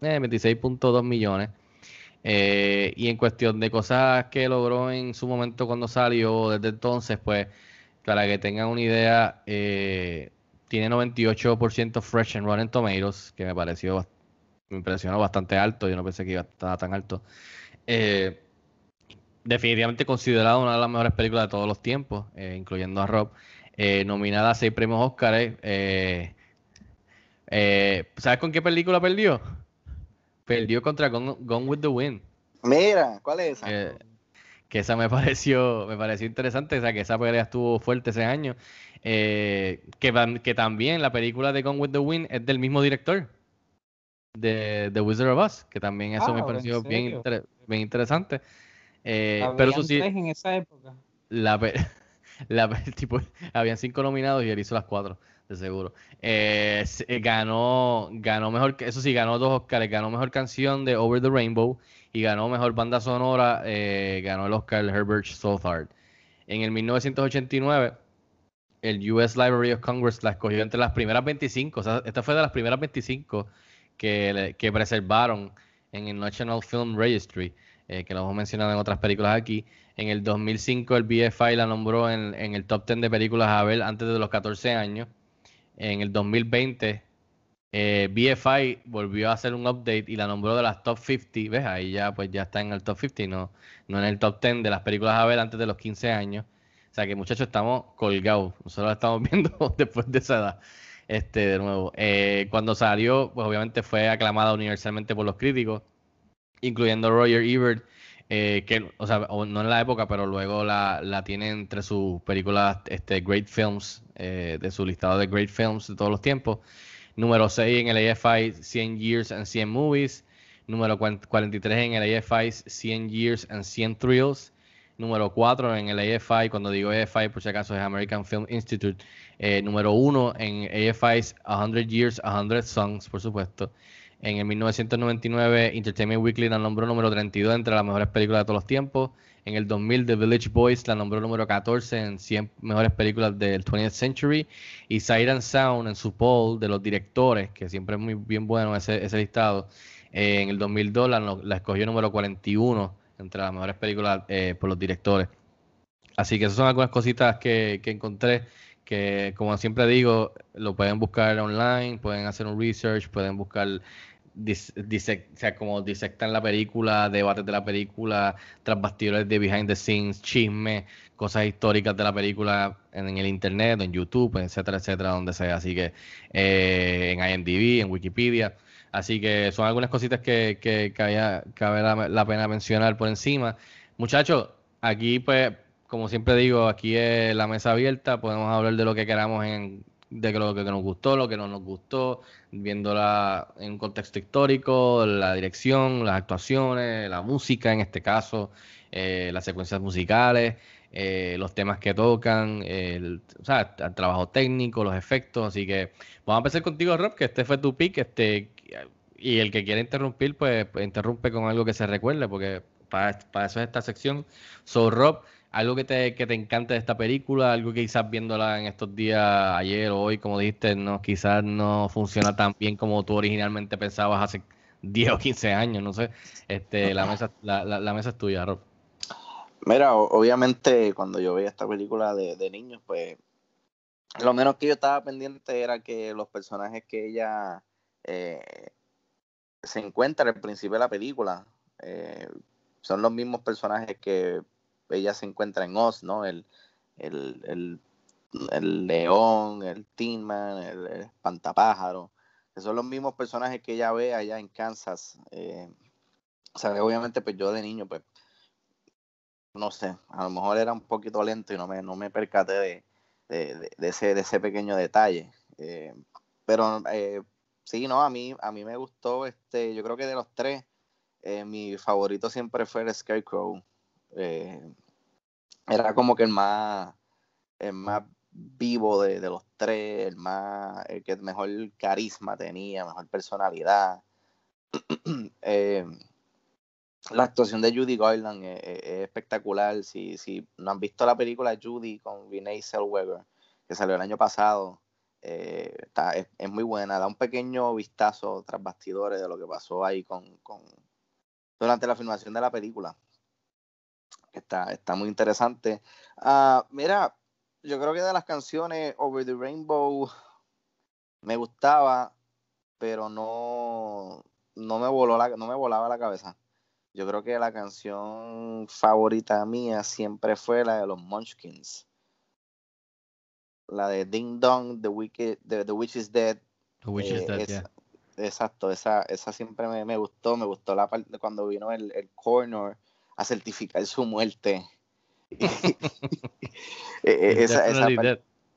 eh, 26.2 millones. Eh, y en cuestión de cosas que logró en su momento cuando salió, desde entonces, pues, para que tengan una idea, eh, tiene 98% fresh and Rotten Tomatoes, que me pareció, me impresionó bastante alto, yo no pensé que iba a estar tan alto. Eh, definitivamente considerada una de las mejores películas de todos los tiempos, eh, incluyendo a Rob. Eh, nominada a seis premios Oscar. ¿Sabes con qué película perdió? Perdió contra Gone, Gone with the Wind. Mira, ¿cuál es esa? Eh, que esa me [LAUGHS] pareció, me pareció interesante, o sea, que esa pelea estuvo fuerte ese año. Eh, que, que también la película de Gone with the Wind es del mismo director de The Wizard of Oz, que también eso me pareció bien, bien interesante. Eh, pero eso sí, en esa época. La, [LAUGHS] la, tipo, habían cinco nominados y él hizo las cuatro, de seguro. Eh, ganó, ganó mejor, eso sí, ganó dos Oscars, ganó mejor canción de Over the Rainbow y ganó mejor banda sonora, eh, ganó el Oscar Herbert Stothard. En el 1989, el US Library of Congress la escogió entre las primeras 25, o sea, esta fue de las primeras 25 que, que preservaron en el National Film Registry, eh, que lo hemos mencionado en otras películas aquí. En el 2005 el BFI la nombró en, en el top 10 de películas a ver antes de los 14 años. En el 2020 eh, BFI volvió a hacer un update y la nombró de las top 50, ¿ves? Ahí ya pues ya está en el top 50, no, no en el top 10 de las películas a ver antes de los 15 años. O sea que muchachos estamos colgados, nosotros la estamos [LAUGHS] viendo después de esa edad. Este, de nuevo, eh, cuando salió, pues obviamente fue aclamada universalmente por los críticos, incluyendo Roger Ebert, eh, que, o sea, no en la época, pero luego la, la tiene entre sus películas este, Great Films, de su listado de Great Films de todos los tiempos. Número 6 en el AFI 100 Years and 100 Movies. Número 43 en el AFI 100 Years and 100 Thrills. Número 4 en el AFI, cuando digo AFI por si acaso es American Film Institute. Eh, número 1 en AFI 100 Years, 100 Songs, por supuesto. En el 1999 Entertainment Weekly la nombró número 32 entre las mejores películas de todos los tiempos. En el 2000 The Village Boys la nombró número 14 en 100 mejores películas del 20th Century. Y Siren Sound en su poll de los directores, que siempre es muy bien bueno ese, ese listado, eh, en el 2002 la, escogió número 41 entre las mejores películas eh, por los directores. Así que esas son algunas cositas que, que encontré que como siempre digo, lo pueden buscar online, pueden hacer un research, pueden buscar o sea, como disectan la película, debates de la película, tras bastidores de behind the scenes, chismes, cosas históricas de la película en, el internet, en YouTube, etcétera, etcétera, donde sea. Así que eh, en IMDb, en Wikipedia. Así que son algunas cositas que, que, cabe la, pena mencionar por encima. Muchachos, aquí pues, como siempre digo, aquí es la mesa abierta, podemos hablar de lo que queramos en de lo que nos gustó, lo que no nos gustó, viéndola en un contexto histórico, la dirección, las actuaciones, la música en este caso, eh, las secuencias musicales, eh, los temas que tocan, el, trabajo técnico, los efectos. Así que vamos a empezar contigo, Rob, que este fue tu pick. Este, y el que quiera interrumpir, pues, pues interrumpe con algo que se recuerde, porque para, para eso es esta sección. So, Rob, algo que te, que te encante de esta película, algo que quizás viéndola en estos días, ayer o hoy, como dijiste, no, quizás no funciona tan bien como tú originalmente pensabas hace 10 o 15 años, no sé. Este, la mesa, la, la, mesa es tuya, Rob. Mira, obviamente cuando yo veía esta película de, de niños, pues lo menos que yo estaba pendiente era que los personajes que ella eh, se encuentra al principio de la película eh, son los mismos personajes que ella se encuentra en Oz, ¿no? El, el, león, el Tin Man, el, espantapájaro, que son los mismos personajes que ella ve allá en Kansas. Eh, o sea, obviamente, pues yo de niño, pues, no sé, a lo mejor era un poquito lento y no me, no me percaté de, ese, de ese pequeño detalle. Eh, pero eh, sí, no, a mí, a mí me gustó, este, yo creo que de los tres, mi favorito siempre fue el Scarecrow. Eh, era como que el más, el más vivo de, los tres, el más, el que mejor carisma tenía, mejor personalidad. [CLEARS THROAT] Eh, la actuación de Judy Garland es, espectacular. Si, si no han visto la película Judy con Renee Zellweger, que salió el año pasado, eh, está, es, muy buena. Da un pequeño vistazo tras bastidores de lo que pasó ahí con, con durante la filmación de la película. Está, está muy interesante. Ah, mira, yo creo que de las canciones Over the Rainbow me gustaba, pero no, no, me, voló la, no me volaba la cabeza. Yo creo que la canción favorita mía siempre fue la de los Munchkins. La de Ding Dong, The, Wicked, the, Witch is Dead. The Witch is eh, Dead, Exacto, esa, esa siempre me, me, gustó. Me gustó la parte cuando vino el, el corner a certificar su muerte. [LAUGHS] [LAUGHS] Eh, eh, esa, esa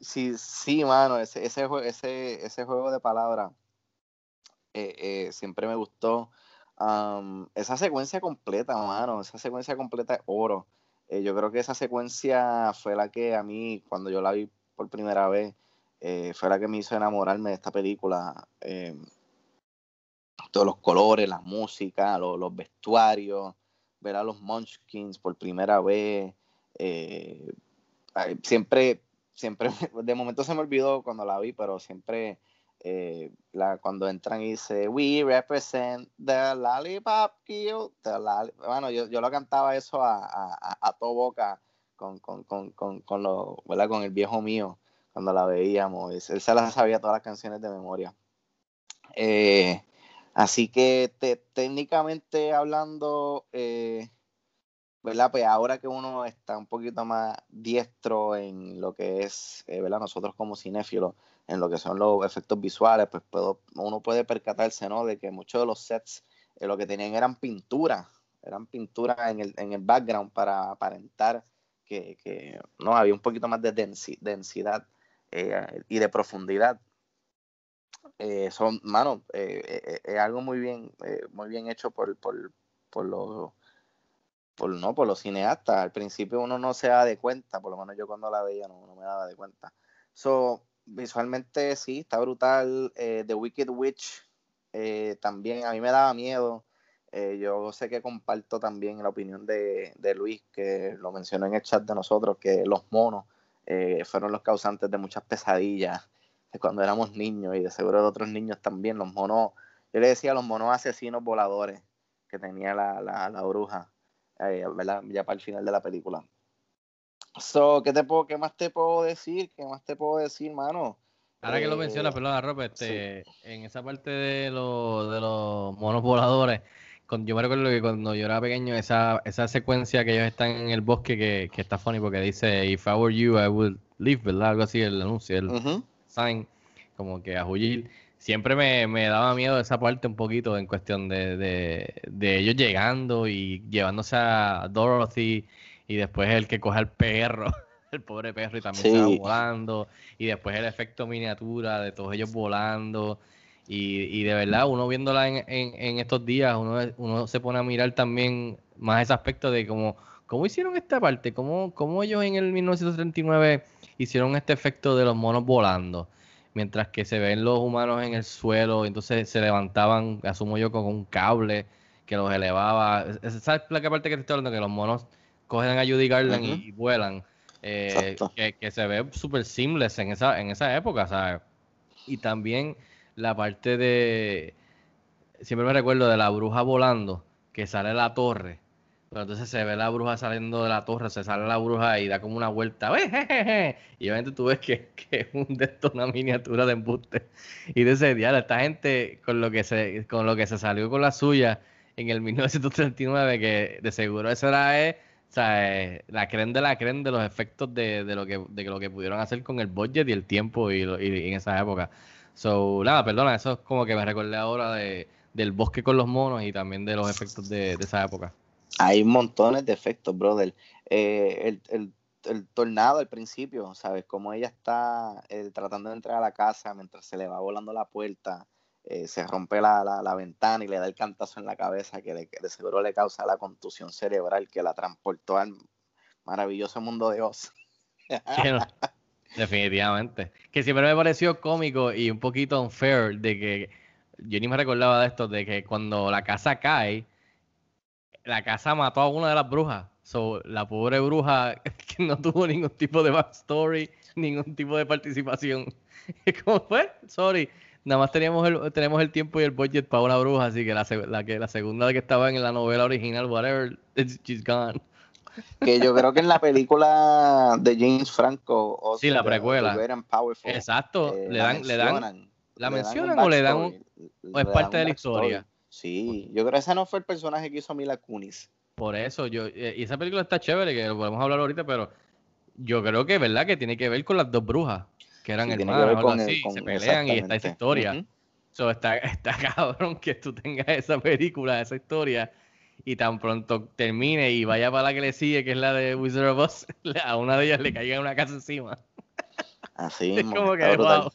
sí, sí, mano, ese, ese, ese, ese juego de palabras eh, eh, siempre me gustó. Esa secuencia completa, mano, esa secuencia completa es oro. Eh, yo creo que esa secuencia fue la que a mí, cuando yo la vi por primera vez, fue la que me hizo enamorarme de esta película. Eh, todos los colores, la música, lo- los vestuarios, ver a los Munchkins por primera vez. eh, siempre, siempre, [LAUGHS] de momento se me olvidó cuando la vi, pero siempre eh, la, cuando entran y dice, We represent the lollipop lolli-". Bueno, yo, yo lo cantaba eso a, a, a- a todo boca con, con, con, con, con, lo, ¿verdad? con el viejo mío cuando la veíamos. Él se las sabía todas las canciones de memoria. Eh, así que te- técnicamente hablando, eh, ¿verdad? Pues ahora que uno está un poquito más diestro en lo que es, eh, ¿verdad? Nosotros como cinéfilos, en lo que son los efectos visuales, pues puedo, uno puede percatarse, ¿no? De que muchos de los sets eh, lo que tenían eran pinturas, eran pinturas en el, en el background para aparentar que, que, no había un poquito más de densi- densidad eh, y de profundidad. Eh, son, mano, eh, eh, es algo muy bien, eh, muy bien hecho por, por, por los por, no, por los cineastas. Al principio uno no se da de cuenta, por lo menos yo cuando la veía no, no me daba de cuenta. So, visualmente sí, está brutal. Eh, The Wicked Witch eh, también a mí me daba miedo. Eh, yo sé que comparto también la opinión de, de Luis, que lo mencionó en el chat de nosotros, que los monos eh, fueron los causantes de muchas pesadillas de cuando éramos niños y de seguro de otros niños también. Los monos, yo le decía los monos asesinos voladores que tenía la, la, la bruja, eh, ¿verdad? Ya para el final de la película. So, ¿qué, te puedo, ¿Qué más te puedo decir? ¿Qué más te puedo decir, mano? Ahora que lo Eh, mencionas, perdón, Robert, este, en esa parte de, los de los monos voladores, yo me recuerdo que cuando yo era pequeño, esa, esa secuencia que ellos están en el bosque, que, que está funny porque dice, If I were you, I would leave, ¿verdad? Algo así, el anuncio, el Ujú. Sign, como que a huir. Siempre me, me daba miedo esa parte un poquito en cuestión de, de, de ellos llegando y llevándose a Dorothy y después el que coge al perro, [LAUGHS] el pobre perro y también se va volando y después el efecto miniatura de todos ellos volando y, y de verdad uno viéndola en, en, en estos días uno, uno se pone a mirar también más ese aspecto de cómo, cómo hicieron esta parte, cómo, cómo ellos en el 1939 hicieron este efecto de los monos volando mientras que se ven los humanos en el suelo, entonces se levantaban, asumo yo, con un cable que los elevaba. Es- Esa es la parte que te estoy hablando, que los monos cogen a Judy Garland y, vuelan, eh, que, que se ve súper seamless en esa, en esa época, ¿sabes? Y también la parte de, siempre me recuerdo de la bruja volando, que sale de la torre. Pero entonces se ve la bruja saliendo de la torre, se sale la bruja y da como una vuelta. ¡Ve, jejeje! Y obviamente tú ves que, [LAUGHS] es un una miniatura de embuste. Y de ese diablo, esta gente con lo que se, con lo que se salió con la suya en el 1939, que de seguro eso era eh, o sea, eh, la creen de la creen de los efectos de, de lo que de lo que pudieron hacer con el budget y el tiempo y, lo- y en esa época. So, nada, perdona, eso es como que me recordé ahora de, del bosque con los monos y también de los efectos de, de esa época. Hay montones de efectos, brother. Eh, el, el- el tornado al principio, ¿sabes? Como ella está eh, tratando de entrar a la casa mientras se le va volando la puerta, eh, se rompe la, la- la ventana y le da el cantazo en la cabeza que, le- que de seguro le causa la contusión cerebral que la transportó al maravilloso mundo de Oz. No, [LAUGHS] definitivamente. Que siempre me pareció cómico y un poquito unfair de que yo ni me recordaba de esto, de que cuando la casa cae, la casa mató a una de las brujas. So, la pobre bruja que [LAUGHS] no tuvo ningún tipo de backstory, ningún tipo de participación. [LAUGHS] ¿Cómo fue? Sorry. Nada más teníamos el, tenemos el tiempo y el budget para una bruja, así que la, la que la segunda que estaba en la novela original, whatever, it's- she's gone. [LAUGHS] que yo creo que en la película de James Franco, Oz Sí, la precuela. Powerful, Exacto, eh, le la dan, le dan, mencionan, ¿la mencionan o le dan o es parte de la historia? Sí, yo creo que ese no fue el personaje que hizo Mila Kunis. Por eso, yo, eh, y esa película está chévere, que lo podemos hablar ahorita, pero yo creo que, ¿verdad? Que tiene que ver con las dos brujas, que eran Sí, que hermanas, algo con el- así, con- se pelean y está esa historia. Ujú. So, está, [LAUGHS] está cabrón que tú tengas esa película, esa historia, y tan pronto termine y vaya para la que le sigue, que es la de Wizard of Oz, [LAUGHS] a una de ellas le caiga una casa encima. Así [LAUGHS] Es como que, wow.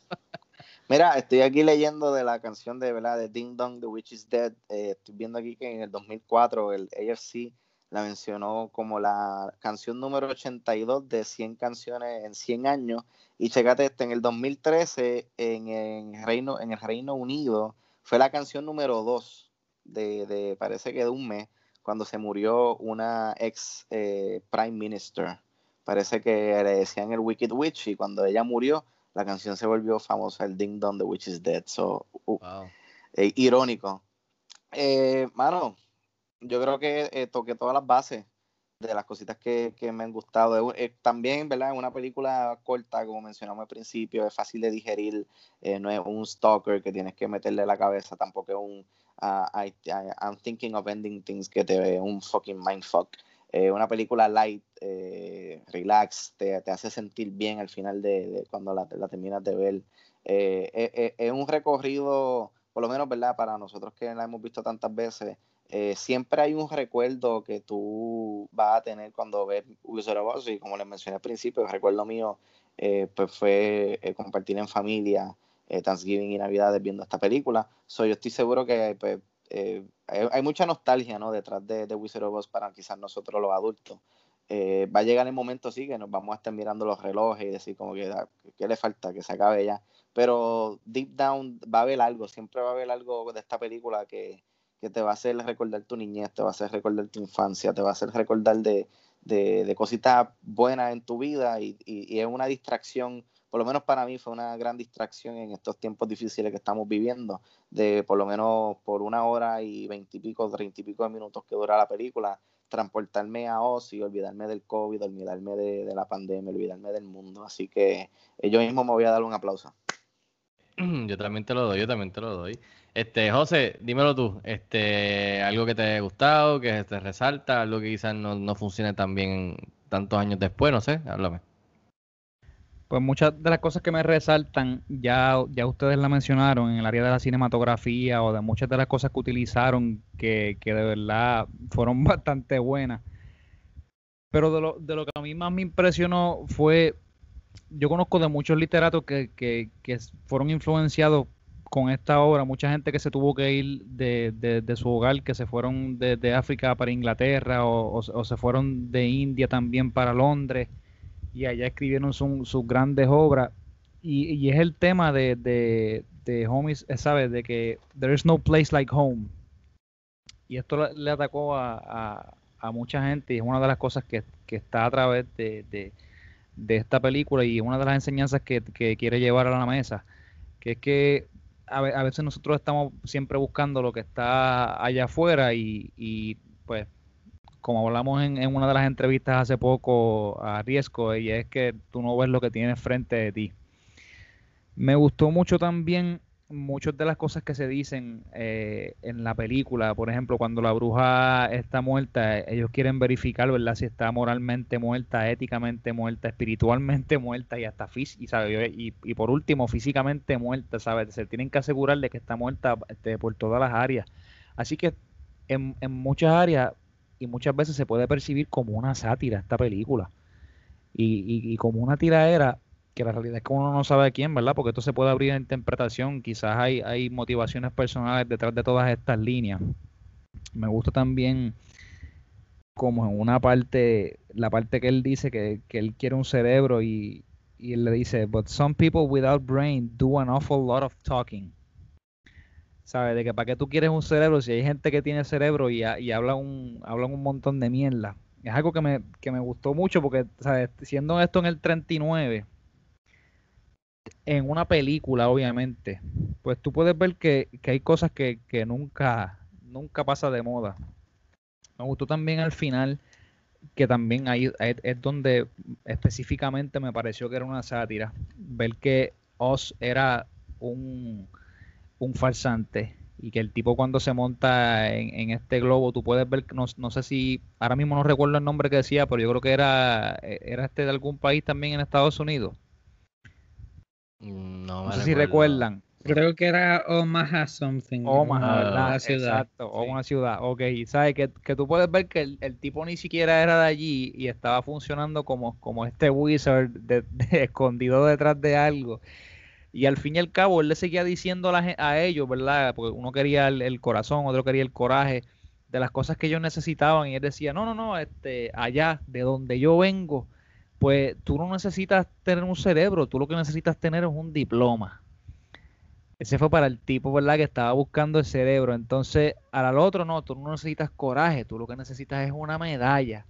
Mira, estoy aquí leyendo de la canción de, ¿verdad? de Ding Dong, The Witch is Dead. Eh, estoy viendo aquí que en el 2004 el AFC la mencionó como la canción número 82 de 100 canciones en 100 años. Y checate este, en el 2013 en, en Reino, en el Reino Unido fue la canción número 2 de, de, parece que de un mes, cuando se murió una ex eh, Prime Minister. Parece que le decían el Wicked Witch y cuando ella murió, la canción se volvió famosa, el Ding Dong, The Witch is Dead. So, uh, Wow. eh, irónico. Eh, mano, yo creo que eh, toqué todas las bases de las cositas que, que me han gustado. Eh, también, ¿verdad? Es una película corta, como mencionamos al principio, es fácil de digerir, eh, no es un stalker que tienes que meterle la cabeza, tampoco es un ah, I, I- I'm thinking of ending things que te ve un fucking mindfuck. Eh, una película light, eh, relax, te, te hace sentir bien al final de, de cuando la, la terminas de ver. Eh, eh, eh, es un recorrido, por lo menos, ¿verdad? Para nosotros que la hemos visto tantas veces, eh, siempre hay un recuerdo que tú vas a tener cuando ves Wizard of Oz y como les mencioné al principio, el recuerdo mío eh, pues fue eh, compartir en familia Thanksgiving y Navidades viendo esta película. So, yo estoy seguro que pues, eh, hay, mucha nostalgia ¿no? detrás de, de Wizard of Oz para quizás nosotros los adultos. Eh, va a llegar el momento sí que nos vamos a estar mirando los relojes y decir como que ah, ¿qué le falta? Que se acabe ya. Pero deep down va a haber algo, siempre va a haber algo de esta película que, que te va a hacer recordar tu niñez, te va a hacer recordar tu infancia, te va a hacer recordar de, de, cositas buenas en tu vida y- y es una distracción, por lo menos para mí fue una gran distracción en estos tiempos difíciles que estamos viviendo, de por lo menos por una hora y veintipico, treinta y pico de minutos que dura la película, transportarme a Oz y olvidarme del COVID, olvidarme de, la pandemia, olvidarme del mundo. Así que eh, yo mismo me voy a dar un aplauso. [CLEARS THROAT] Yo también te lo doy, yo también te lo doy. Este, José, dímelo tú, este, algo que te haya gustado, que te resalta, algo que quizás no, no funcione tan bien tantos años después, no sé, háblame. Pues muchas de las cosas que me resaltan, ya, ya ustedes la mencionaron en el área de la cinematografía o de muchas de las cosas que utilizaron que, que de verdad fueron [LAUGHS] bastante buenas. Pero de lo, de lo que a mí más me impresionó fue, yo conozco de muchos literatos que, que, que fueron influenciados con esta obra, mucha gente que se tuvo que ir de, de- su hogar, que se fueron de, África para Inglaterra o, o o se fueron de India también para Londres y allá escribieron su- sus grandes obras. Y, y es el tema de, de, Homies, eh, ¿sabes? De que there is no place like home. Y esto le, atacó a, a- mucha gente y es una de las cosas que, que está a través de, de- esta película y una de las enseñanzas que, que quiere llevar a la mesa, que es que a, a veces nosotros estamos siempre buscando lo que está allá afuera y, y, pues como hablamos en, una de las entrevistas hace poco a Riesco, y es que tú no ves lo que tienes frente de ti. Me gustó mucho también muchas de las cosas que se dicen eh, en la película. Por ejemplo, cuando la bruja está muerta, ellos quieren verificar, ¿verdad? Si está moralmente muerta, éticamente muerta, espiritualmente [LAUGHS] muerta y hasta física, y, y por último, físicamente muerta, ¿sabes? Se tienen que asegurar de que está muerta este, por todas las áreas. Así que en muchas áreas y muchas veces se puede percibir como una sátira esta película y, y- como una tiraera que la realidad es que uno no sabe de quién, ¿verdad? Porque esto se puede abrir a interpretación, quizás hay, hay motivaciones personales detrás de todas estas líneas. Me gusta también como en una parte, la parte que él dice que, que él quiere un cerebro y, y él le dice, but some people without brain do an awful lot of talking. ¿Sabes? De que para qué tú quieres un cerebro si hay gente que tiene cerebro y, y habla un, hablan un montón de mierda. Es algo que me, que me gustó mucho porque, ¿sabes? Siendo esto en el 39, en una película, obviamente, pues tú puedes ver que, que hay cosas que, que nunca, nunca pasa de moda. Me gustó también al final, que también ahí es donde específicamente me pareció que era una sátira. Ver que Oz era un, un farsante y que el tipo cuando se monta en, en este globo, tú puedes ver, no, no sé si, ahora mismo no recuerdo el nombre que decía, pero yo creo que era, era este de algún país también en Estados Unidos. No, me No sé si recuerdan. Creo que era Omaha something. Omaha, una- ¿verdad? una ciudad. Exacto, o una ciudad. Ok, sabes que, que tú puedes ver que el, el tipo ni siquiera era de allí y estaba funcionando como, como este wizard de- [LAUGHS] de- escondido detrás de algo. Y al fin y al cabo, él le seguía diciendo a, ellos, ¿verdad? Porque uno quería el, el corazón, otro quería el coraje de las cosas que ellos necesitaban. Y él decía, no, no, no, este, allá, de donde yo vengo, pues tú no necesitas tener un cerebro, tú lo que necesitas tener es un diploma. Ese fue para el tipo, ¿verdad? Que estaba buscando el cerebro. Entonces, al otro no, tú no necesitas coraje, tú lo que necesitas es una medalla.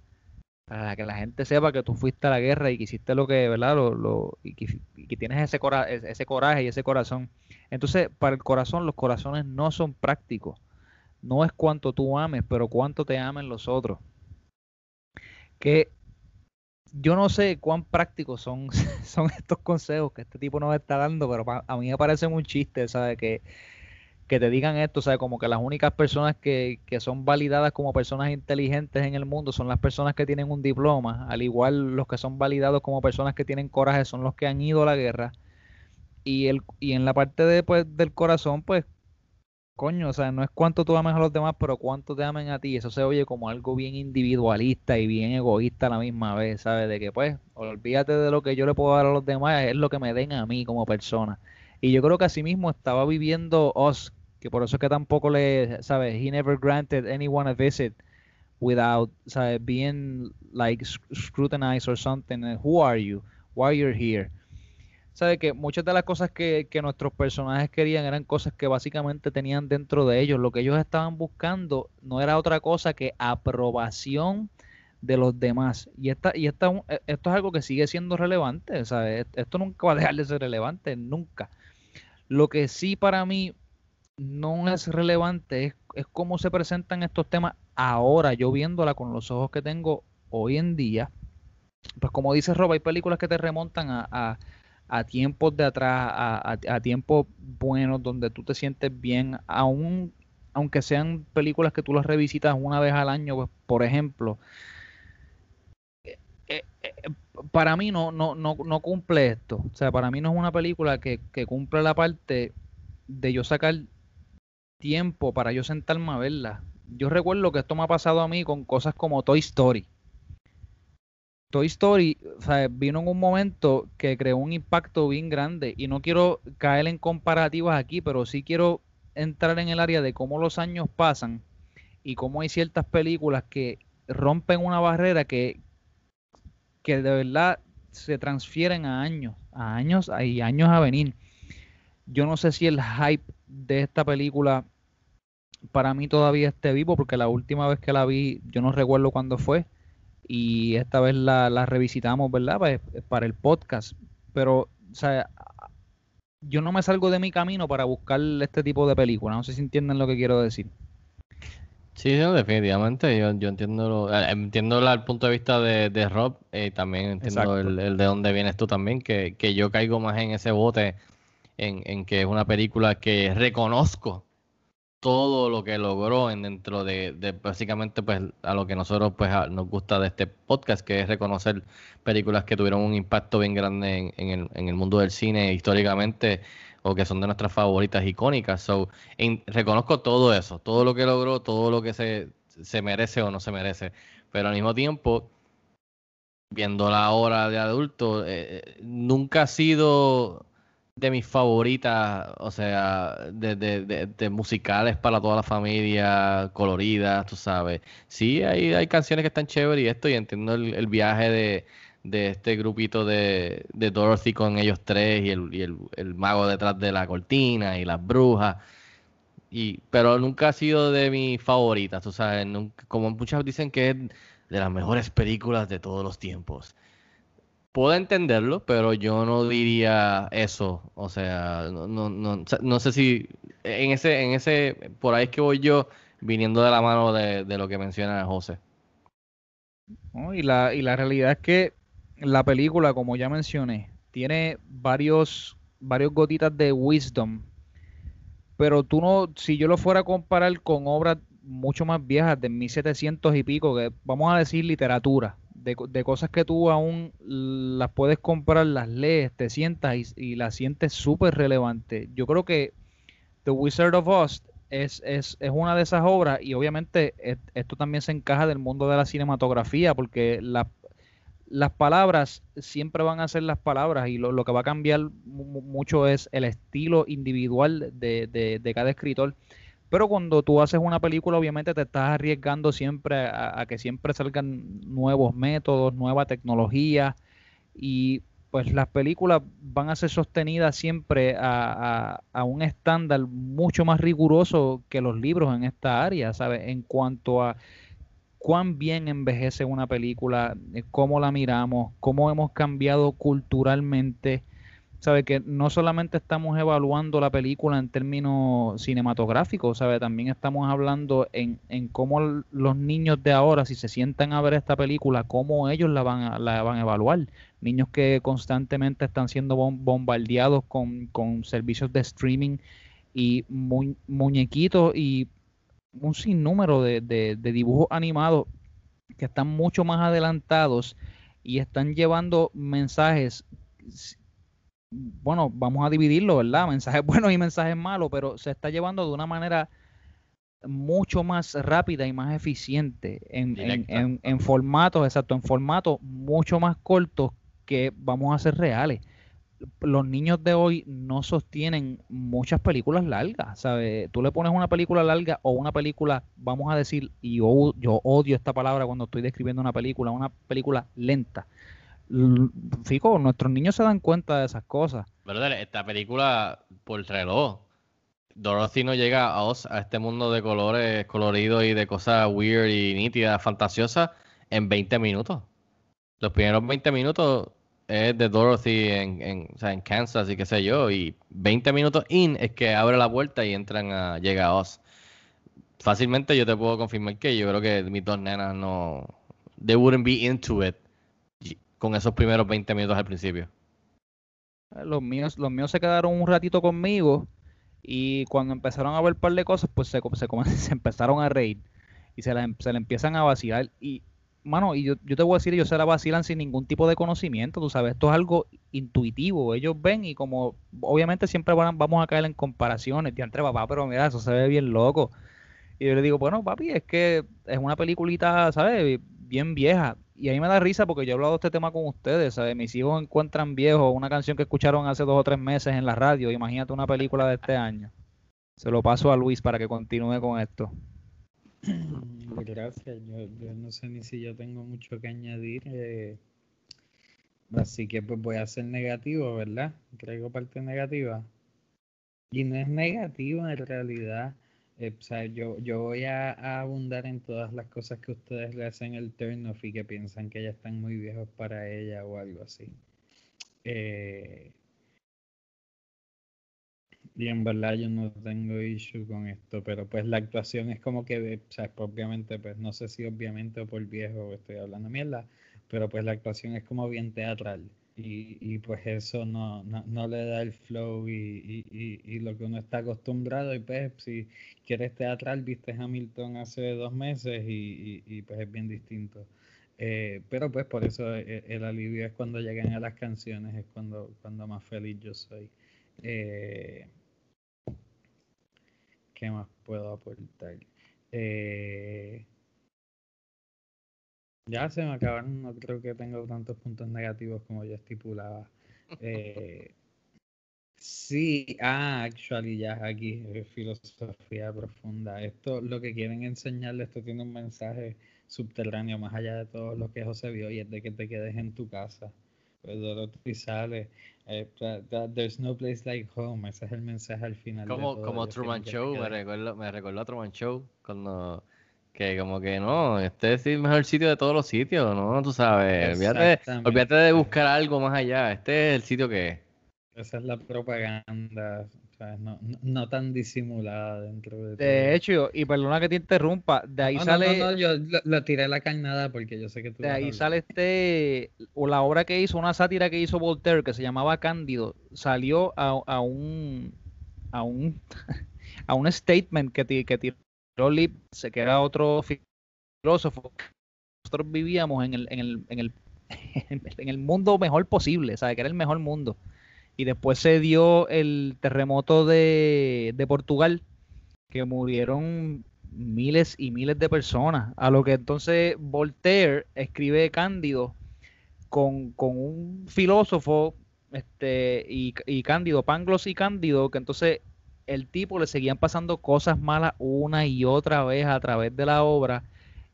Para que la gente sepa que tú fuiste a la guerra y que hiciste lo que, ¿verdad? Lo, lo- y, que, y que tienes ese, cora- ese coraje y ese corazón. Entonces, para el corazón, los corazones no son prácticos. No es cuánto tú ames, pero cuánto te amen los otros. Que yo no sé cuán prácticos son, [LAUGHS] son estos consejos que este tipo nos está dando, pero a mí me parece un chiste, ¿sabes? Que, que te digan esto, ¿sabes? Como que las únicas personas que, que son validadas como personas inteligentes en el mundo son las personas que tienen un diploma, al igual los que son validados como personas que tienen coraje son los que han ido a la guerra. Y, el, y en la parte de, pues, del corazón, pues, coño, o sea, no es cuánto tú ames a los demás, pero cuánto te amen a ti. Eso se oye como algo bien individualista y bien egoísta a la misma vez, ¿sabes? De que, pues, olvídate de lo que yo le puedo dar a los demás, es lo que me den a mí como persona. Y yo creo que así mismo estaba viviendo Oz, que por eso es que tampoco le, ¿sabes? He never granted anyone a visit without, ¿sabes? Being like sc- scrutinized or something. Who are you? Why you're here? sabe que muchas de las cosas que, que nuestros personajes querían eran cosas que básicamente tenían dentro de ellos. Lo que ellos estaban buscando no era otra cosa que aprobación de los demás. Y esta, y esta, eh, esto es algo que sigue siendo relevante, ¿sabes? Esto nunca va a dejar de ser relevante, nunca. Lo que sí para mí no es relevante es, es cómo se presentan estos temas ahora, yo viéndola con los ojos que tengo hoy en día. Pues como dice Rob, hay películas que te remontan a, a a tiempos de atrás, a, a- tiempos buenos donde tú te sientes bien, aún aunque sean películas que tú las revisitas una vez al año, pues, por ejemplo, eh, eh, eh, para mí no, no, no, no cumple esto. O sea, para mí no es una película que, que cumple la parte de yo sacar tiempo para yo sentarme a verla. Yo recuerdo que esto me ha pasado a mí con cosas como Toy Story. Toy Story vino en un momento que creó un impacto bien grande y no quiero caer en comparativas aquí, pero sí quiero entrar en el área de cómo los años pasan y cómo hay ciertas películas que rompen una barrera que, que de verdad se transfieren a años, a años y años a venir. Yo no sé si el hype de esta película para mí todavía esté vivo, porque la última vez que la vi, yo no recuerdo cuándo fue, y esta vez la, la revisitamos, ¿verdad? Pues, para el podcast. Pero, o sea, yo no me salgo de mi camino para buscar este tipo de películas. No sé si entienden lo que quiero decir. Sí, definitivamente. Yo, yo entiendo lo- eh, entiendo el punto de vista de, de Rob. eh, también entiendo el, el de dónde vienes tú también. Que, que yo caigo más en ese bote. En, en que es una película que reconozco todo lo que logró en dentro de, básicamente pues a lo que nosotros pues nos gusta de este podcast, que es reconocer películas que tuvieron un impacto bien grande en, en el, en el mundo del cine históricamente o que son de nuestras favoritas icónicas. So, reconozco todo eso, todo lo que logró, todo lo que se, se merece o no se merece, pero al mismo tiempo, viéndola ahora de adulto, eh, eh, nunca ha sido de mis favoritas, o sea, de, de, de, musicales para toda la familia, coloridas, tú sabes. Sí, hay, hay canciones que están chéveres y esto, y entiendo el, el viaje de, de este grupito de, de Dorothy con ellos tres y, el, el, el mago detrás de la cortina y las brujas. Y, pero nunca ha sido de mis favoritas, tú sabes, nunca- como muchas dicen que es de las mejores películas de todos los tiempos. Puedo entenderlo, pero yo no diría eso. O sea, no, no, no, no sé si en ese, en ese, por ahí es que voy yo viniendo de la mano de, lo que menciona José. Y, la, y la realidad es que la película, como ya mencioné, tiene varios, varios gotitas de wisdom. Pero tú no, si yo lo fuera a comparar con obras mucho más viejas de 1700 y pico, que vamos a decir literatura de, cosas que tú aún las puedes comprar, las lees, te sientas y, y las sientes súper relevante. Yo creo que The Wizard of Oz es, es, es, una de esas obras y obviamente es, esto también se encaja del mundo de la cinematografía porque la, las palabras siempre van a ser las palabras y lo, lo que va a cambiar mucho es el estilo individual de, de, de, cada escritor. Pero cuando tú haces una película, obviamente te estás arriesgando siempre a, que siempre salgan nuevos métodos, nueva tecnología y pues las películas van a ser sostenidas siempre a, a, a, un estándar mucho más riguroso que los libros en esta área, ¿sabes? En cuanto a cuán bien envejece una película, eh, cómo la miramos, cómo hemos cambiado culturalmente. ¿Sabe? Que no solamente estamos evaluando la película en términos cinematográficos, ¿sabe? También estamos hablando en, en cómo los niños de ahora, si se sientan a ver esta película, cómo ellos la van a, la van a evaluar. Niños que constantemente están siendo bombardeados con, con servicios de streaming y mu muñequitos y un sinnúmero de, de dibujos animados que están mucho más adelantados y están llevando mensajes bueno, vamos a dividirlo, ¿verdad? [LAUGHS] Mensajes buenos y mensajes malos, pero se está llevando de una manera mucho más rápida y más eficiente en, en, en, en formatos, exacto, en formatos mucho más cortos que vamos a ser reales. Los niños de hoy no sostienen muchas películas largas, ¿sabes? Tú le pones una película larga o una película, vamos a decir, y yo, yo odio esta palabra cuando estoy describiendo una película, una película lenta Fico, nuestros niños se dan cuenta de esas cosas. Esta película por reloj. Dorothy no llega a, a este mundo de colores coloridos y de cosas weird y nítidas, fantasiosas, en 20 minutos. Los primeros 20 minutos es de Dorothy en Kansas y qué sé yo, y 20 minutos in es que abre la puerta y entran a, llega a Oz. Fácilmente yo te puedo confirmar que yo creo que mis dos nenas no, they wouldn't be into it con esos primeros 20 minutos al principio. Los míos, los míos se quedaron un ratito conmigo y cuando empezaron a ver un par de cosas, pues se, [LAUGHS] se, empezaron a reír y se le, se le empiezan a vacilar. Y, mano, y yo, yo te voy a decir, ellos se la vacilan sin ningún tipo de conocimiento, tú sabes, esto es algo intuitivo. Ellos ven y como, obviamente siempre van, vamos a caer en comparaciones, de entre papá, pero mira, eso se ve bien loco. Y yo le digo, bueno, papi, es que es una peliculita, ¿sabes? Bien vieja y a mí me da risa porque yo he hablado de este tema con ustedes, ¿sabes? Mis hijos encuentran viejo una canción que escucharon hace dos o tres meses en la radio. Imagínate una película de este año. Se lo paso a Luis para que continúe con esto. [CLEARS THROAT] Gracias. Yo, yo no sé ni si yo tengo mucho que añadir. Eh, así que pues voy a ser negativo, ¿verdad? Traigo parte negativa. Y no es negativa en realidad eh, o sea, yo, yo voy a, abundar en todas las cosas que ustedes le hacen el turn off y que piensan que ya están muy viejos para ella o algo así. Eh, y en verdad yo no tengo issue con esto, pero pues la actuación es como que, o sea, obviamente, pues no sé si obviamente o por viejo estoy hablando mierda, pero pues la actuación es como bien teatral y, y pues eso no, no, no, le da el flow y, y, y, lo que uno está acostumbrado y pues si quieres teatral viste Hamilton hace dos meses y, pues es bien distinto eh, pero pues por eso el, el, alivio es cuando llegan a las canciones es cuando, cuando más feliz yo soy eh, ¿qué más puedo aportar? Eh, ya se me acabaron, no creo que tenga tantos puntos negativos como yo estipulaba. Eh, sí, ah, actually, ya aquí, filosofía profunda. Esto, lo que quieren enseñarle, esto tiene un mensaje subterráneo más allá de todo lo que José vio y es de que te quedes en tu casa. Pues Dorothy sale, eh, there's no place like home, ese es el mensaje al final. Como, como Truman Show, me recuerdo, me recuerdo a Truman Show cuando que como que no, este es el mejor sitio de todos los sitios, ¿no? Tú sabes, olvídate, olvídate de buscar algo más allá, este es el sitio que es. Esa es la propaganda, ¿sabes? No, no, no, tan disimulada dentro de De todo. hecho, y perdona que te interrumpa, de ahí no, sale... No, no, yo lo, lo, tiré la carnada porque yo sé que tú... De ahí sale este, o la obra que hizo, una sátira que hizo Voltaire que se llamaba Cándido, salió a, a un... A un, [LAUGHS] a un statement que, que tiró se queda otro filósofo nosotros vivíamos en el, en el, [LAUGHS] en el, en el mundo mejor posible, ¿sabes? Que era el mejor mundo. Y después se dio el terremoto de, de Portugal, que murieron miles y miles de personas. A lo que entonces Voltaire escribe Cándido con, con un filósofo este, y, y Cándido, Pangloss y Cándido, que entonces el tipo le seguían pasando cosas malas una y otra vez a través de la obra.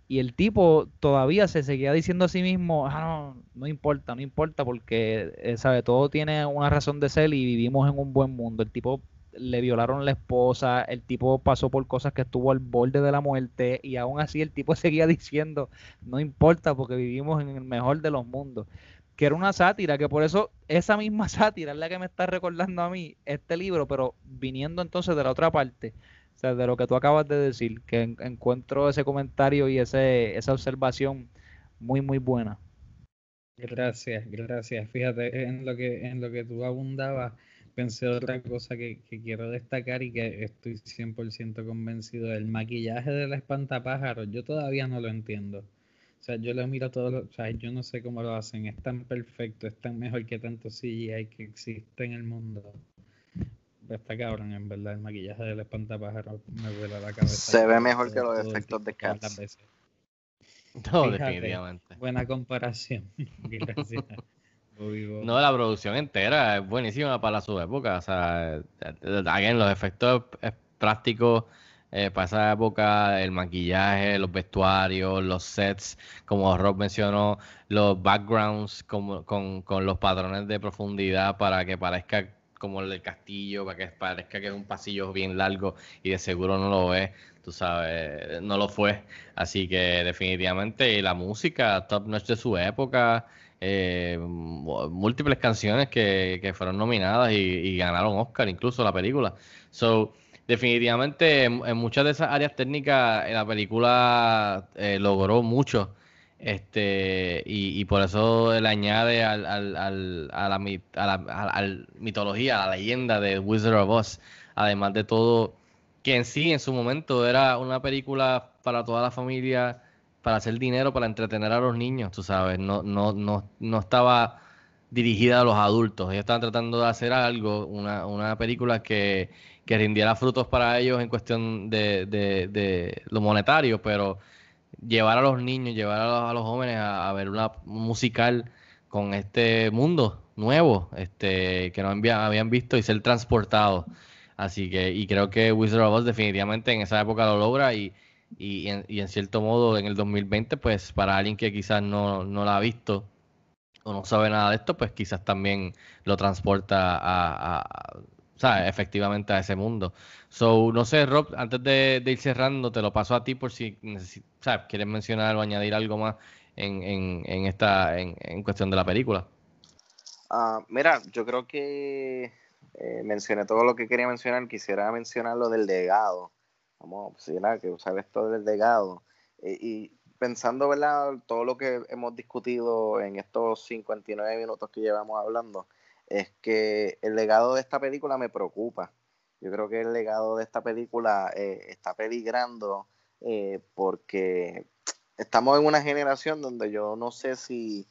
Y el tipo todavía se seguía diciendo a sí mismo, ah, no, no importa, no importa, porque, eh, sabe, todo tiene una razón de ser y vivimos en un buen mundo. El tipo le violaron la esposa, el tipo pasó por cosas que estuvo al borde de la muerte y aún así el tipo [LAUGHS] seguía diciendo, no importa porque vivimos en el mejor de los mundos, que era una sátira, que por eso esa misma [LAUGHS] sátira es la que me está recordando a mí este libro, pero viniendo entonces de la otra parte, o sea, de lo que tú acabas de decir, que encuentro ese comentario y ese, esa observación muy, muy buena. Gracias, gracias. Fíjate en lo que, en lo que tú abundabas pensé otra cosa que, quiero destacar y que estoy 100% convencido. El maquillaje de la espantapájaros, yo todavía no lo entiendo. O sea, yo lo miro todo, o sea, yo no sé cómo lo hacen. Es tan perfecto, es tan mejor que tanto CGI que existe en el mundo. Está cabrón, en verdad, el maquillaje del espantapájaros me vuela la cabeza. Se ve mejor que los efectos de Cats. [LAUGHS] No, definitivamente. Buena comparación. [LAUGHS] Gracias. No, la producción entera es buenísima para su época. O sea, again, los efectos prácticos eh, para esa época, el maquillaje, los vestuarios, los sets, como Rob mencionó, los backgrounds con, con, los patrones de profundidad para que parezca como el del castillo, para que parezca que es un pasillo bien largo y de seguro no lo es, tú sabes, no lo fue. Así que definitivamente la música top notch de su época eh, múltiples canciones que, fueron nominadas y, ganaron Oscar, incluso la película. So, definitivamente en, muchas de esas áreas técnicas la película eh, logró mucho. Este, y, por eso le añade al, al, al, a, la, a, la, mitología, a la leyenda de Wizard of Oz, además de todo, que en sí en su momento era una película para toda la familia para hacer dinero, para entretener a los niños, tú sabes, no, no, no, no estaba dirigida a los adultos, ellos estaban tratando de hacer algo, una, una película que, que, rindiera frutos para ellos en cuestión de, de, lo monetario, pero llevar a los niños, llevar a los, jóvenes a, ver una musical con este mundo nuevo, este, que no habían visto y ser transportados. Así que, y creo que Wizard of Oz definitivamente en esa época lo logra y, y en, y en cierto modo en el 2020, pues para alguien que quizás no, no la ha visto o no sabe nada de esto, pues quizás también lo transporta a, a, ¿sabes? efectivamente a ese mundo. So, no sé, Rob, antes de, ir cerrando, te lo paso a ti por si ¿sabes? quieres mencionar o añadir algo más en, en, en esta en, en, cuestión de la película. Uh, mira, yo creo que eh, mencioné todo lo que quería mencionar. Quisiera mencionar lo del legado vamos, sí, que usar esto del legado. Eh, y pensando, ¿verdad? Todo lo que hemos discutido en estos 59 minutos que llevamos hablando, es que el legado de esta película me preocupa. Yo creo que el legado de esta película eh, está peligrando eh, porque estamos en una generación donde yo no sé si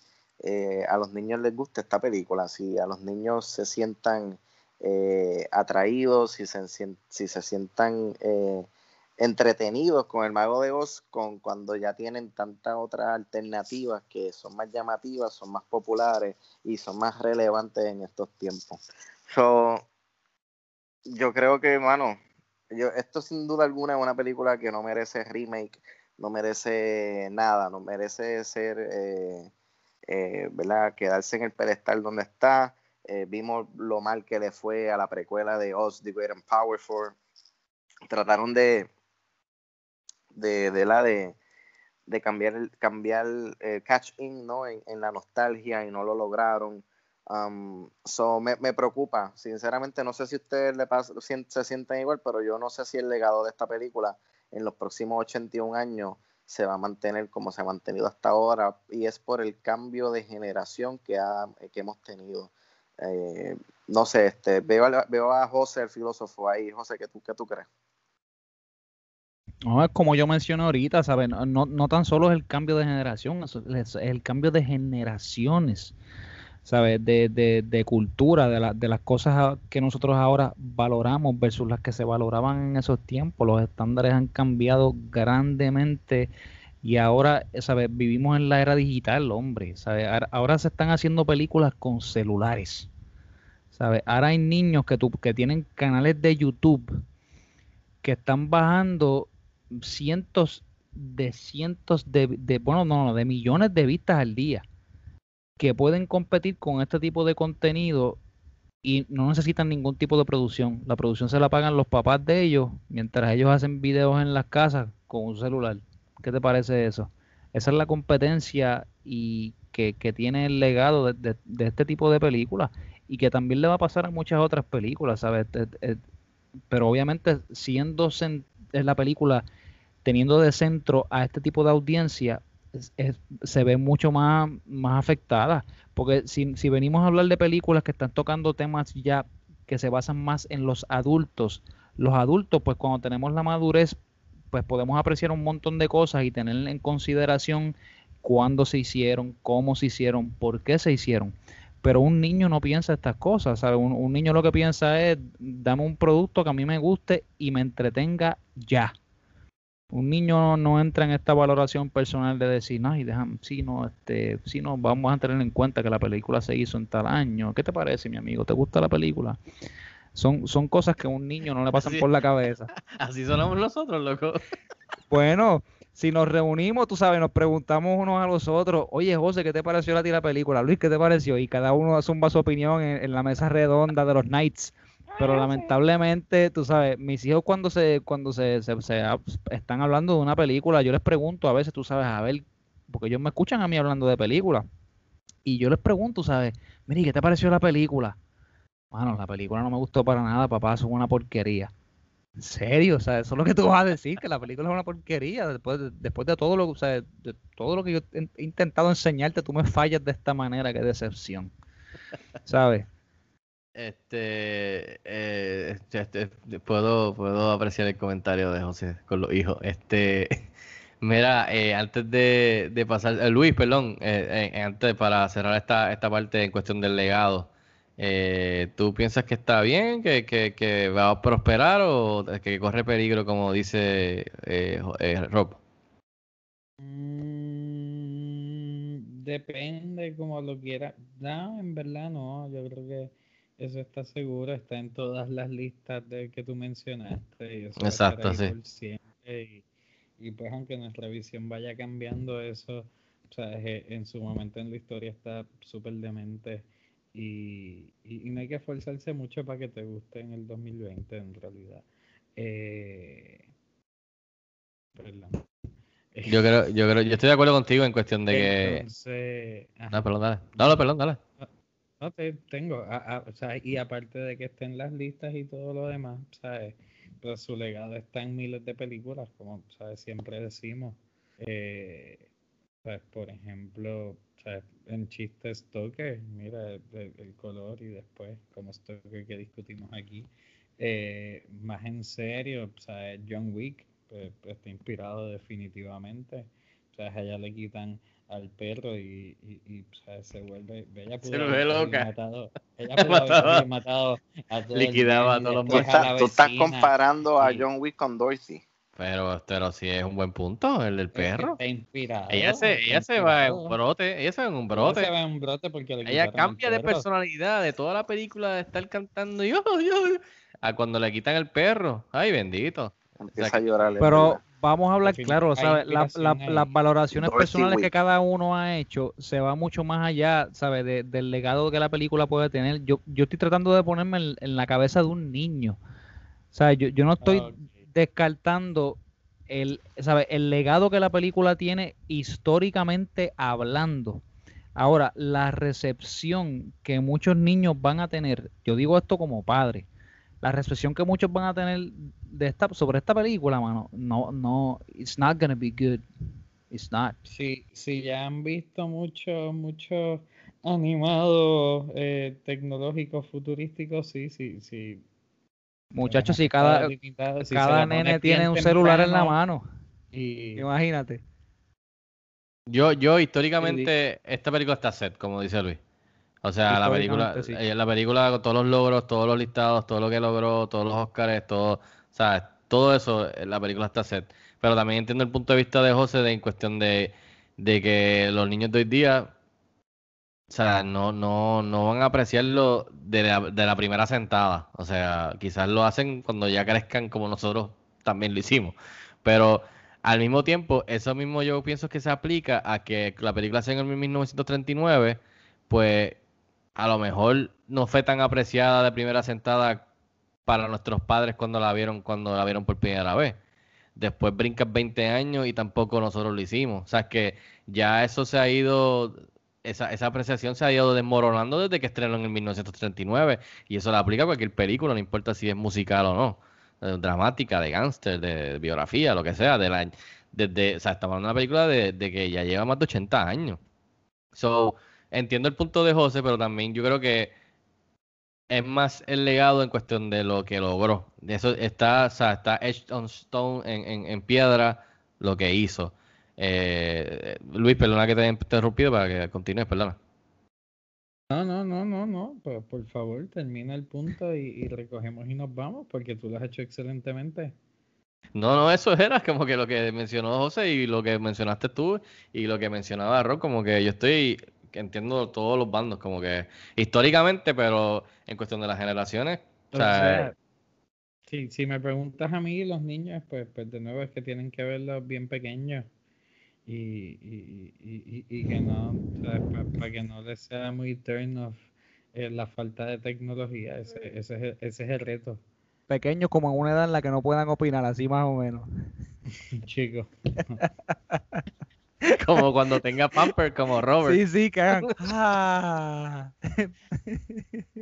a los niños les gusta esta película, si a los niños se sientan atraídos, si se, si se sientan entretenidos con el Mago de Oz con cuando ya tienen tantas otras alternativas que son más llamativas, son más populares y son más relevantes en estos tiempos. So, yo creo que, mano, yo, esto sin duda alguna es una película que no merece remake, no merece nada, no merece ser, eh, eh, ¿verdad? Quedarse en el pedestal donde está. Eh, vimos lo mal que le fue a la precuela de Oz, The Great and Powerful. Trataron de, de, la de, cambiar, cambiar el catch in ¿no? En, la nostalgia y no lo lograron. Um, so me, preocupa, sinceramente no sé si ustedes le se sienten igual, pero yo no sé si el legado de esta película en los próximos 81 años se va a mantener como se ha mantenido hasta ahora y es por el cambio de generación que, ha, que hemos tenido. Eh, no sé, este, veo, veo a José, el filósofo ahí. José, ¿qué tú, qué tú crees? No, como yo mencioné ahorita, ¿sabes? No, no, tan solo es el cambio de generación, es, el cambio de generaciones, ¿sabes? De, de, cultura, de, la, de las cosas que nosotros ahora valoramos versus las que se valoraban en esos tiempos. Los estándares han cambiado grandemente y ahora, ¿sabes? Vivimos en la era digital, hombre, ¿sabes? Ahora se están haciendo películas con celulares, ¿sabes? Ahora hay niños que, tu- que tienen canales de YouTube que están bajando cientos de cientos de, bueno, no, no, de millones de vistas al día que pueden competir con este tipo de contenido y no necesitan ningún tipo de producción. La producción se la pagan los papás de ellos mientras ellos hacen videos en las casas con un celular. ¿Qué te parece eso? Esa es la competencia y que, que tiene el legado de, de- de este tipo de películas y que también le va a pasar a muchas otras películas, ¿sabes? Eh, eh, pero obviamente siendo en la película teniendo de centro a este tipo de audiencia se ve mucho más, más afectada porque si, si venimos a hablar de películas que están tocando temas ya que se basan más en los adultos los adultos pues cuando tenemos la madurez pues podemos apreciar un montón de cosas y tener en consideración cuándo se hicieron, cómo se hicieron, por qué se hicieron. Pero un niño no piensa estas cosas. Un, un niño lo que piensa es, dame un producto que a mí me guste y me entretenga ya. Un niño no, entra en esta valoración personal de decir, no, y déjame, sí, no, este, sí, no, vamos a tener en cuenta que la película se hizo en tal año. ¿Qué te parece, mi amigo? ¿Te gusta la película? Son, son cosas que a un niño no le pasan Así- por la cabeza. [LAUGHS] Así sonamos nosotros, loco. [LAUGHS] Bueno, si nos reunimos, tú sabes, nos preguntamos unos a los otros, oye José, ¿qué te pareció la película? Luis, ¿qué te pareció? Y cada uno zumba su opinión en, en la mesa redonda de los Knights. Pero lamentablemente, tú sabes, mis hijos cuando se, cuando se, se- están hablando de una película, yo les pregunto a veces, tú sabes, a ver, porque ellos me escuchan a mí hablando de películas. Y yo les pregunto, ¿sabes? Mire, ¿qué te pareció la película? Bueno, la película no me gustó para nada, papá, es una porquería. ¿En serio? O sea, eso es lo que tú vas a decir, que la película es una porquería. Después de, después de todo lo, o sea, de todo lo que yo he intentado enseñarte, tú me fallas de esta manera, qué decepción. ¿Sabes? Este, eh, este, puedo, puedo apreciar el comentario de José con los hijos. Este, [LAUGHS] mira, eh, antes de, de pasar, eh, Luis, perdón, antes para cerrar esta, esta parte en cuestión del legado, ¿tú piensas que está bien, que, que, va a prosperar o que corre peligro, como dice Rob? Mm, depende como lo quiera. No, en verdad no. Yo creo que eso está seguro, está en todas las listas de que tú mencionaste. Y eso Exacto, sí. por siempre. Y, y pues aunque nuestra visión vaya cambiando eso, o sea, es- en su momento en la historia está súper demente. Y, y, y no hay que esforzarse mucho para que te guste en el 2020 en realidad. Eh, perdón. Yo creo, yo creo, yo estoy de acuerdo contigo en cuestión de que. Ajá. No, perdón, dale. No, perdón, dale. No te tengo, a- a- o sea, y aparte de que estén las listas y todo lo demás, ¿sabes? Pues su legado está en miles de películas, como ¿sabes? siempre decimos. Eh, ¿sabes? Por ejemplo, ¿sabes? en chistes Stoker, mira el, color y después como Stoker que discutimos aquí. Eh, más en serio, ¿sabes? John Wick pues, está inspirado definitivamente. O sea, a ella le quitan al perro y, y, se vuelve. Ella Se pudo vuelve cogido y loca. matado- ella [LAUGHS] pudo haber matado a todo el Liquidaba a todos los estás, tú estás comparando a John Wick con Dorsey. Pero, pero sí es un buen punto, el del Es que perro. Está inspirado. Ella se, ella se va en un brote, ella se va en un Ella brote. se va en un brote porque le Ella cambia de personalidad de toda la película de estar cantando yo, yo, [LAUGHS] a cuando le quitan el perro. Ay, bendito. Empieza a llorar. Pero. Vamos a hablar claro. La- la- las valoraciones personales que cada uno ha hecho se va mucho más allá, ¿sabes? De- del legado que la película puede tener. Yo, yo estoy tratando de ponerme en, en la cabeza de un niño. ¿Sabes? Yo, yo no estoy Ok. descartando el, ¿sabes? el legado que la película tiene históricamente hablando. Ahora, la recepción que muchos niños van a tener, yo digo esto como padre, la recepción que muchos van a tener de esta, sobre esta película, mano, no, no, it's not gonna be good. It's not. Si, si ya han visto muchos, muchos animados eh, tecnológicos futurísticos, sí, sí, sí. Muchachos, si cada, si cada nene tiene un celular en la mano. Y Imagínate. Yo, yo históricamente, esta película está set, como dice Luis. O sea, la película, sí. eh, la película con todos los logros, todos los listados, todo lo que logró, todos los Oscars, todo, ¿sabes? Todo eso, eh, la película está set. Pero también entiendo el punto de vista de José de, en cuestión de, de que los niños de hoy día, o sea, no, no, no van a apreciarlo de la, de la primera sentada. O sea, quizás lo hacen cuando ya crezcan como nosotros también lo hicimos. Pero al mismo tiempo, eso mismo yo pienso que se aplica a que la película sea en el 1939, pues a lo mejor no fue tan apreciada de primera sentada para nuestros padres cuando la vieron, cuando la vieron por primera vez. Después brincas 20 años y tampoco nosotros lo hicimos. O sea, que ya eso se ha ido, esa, esa apreciación se ha ido desmoronando desde que estrenó en el 1939. Y eso la aplica a cualquier película, no importa si es musical o no. eh, dramática, de gángster, de biografía, lo que sea. De la, desde, o sea, estamos hablando de una película de, de que ya lleva más de 80 años. So, entiendo el punto de José, pero también yo creo que es más el legado en cuestión de lo que logró. Eso está, o sea, está etched on stone, en, en, en piedra, lo que hizo. Eh, Luis, perdona que te haya interrumpido para que continúes, perdona. No, no, no, no, no. Por, por favor, termina el punto y, y recogemos y nos vamos, porque tú lo has hecho excelentemente. No, no, eso era como que lo que mencionó José y lo que mencionaste tú y lo que mencionaba Rob, como que yo estoy entiendo todos los bandos, como que históricamente, pero en cuestión de las generaciones, o O sea, sea, si, si me preguntas a mí, los niños, pues, pues de nuevo es que tienen que verlos bien pequeños y, y, y, y- y que no, para que no les sea muy turn off eh, la falta de tecnología, ese, ese, es el, ese es el reto, Pequeños como en una edad en la que no puedan opinar, así más o menos. [LAUGHS] chicos. [LAUGHS] [LAUGHS] como cuando tenga Pamper, como Robert. Sí, sí, que hagan. [LAUGHS] Ah.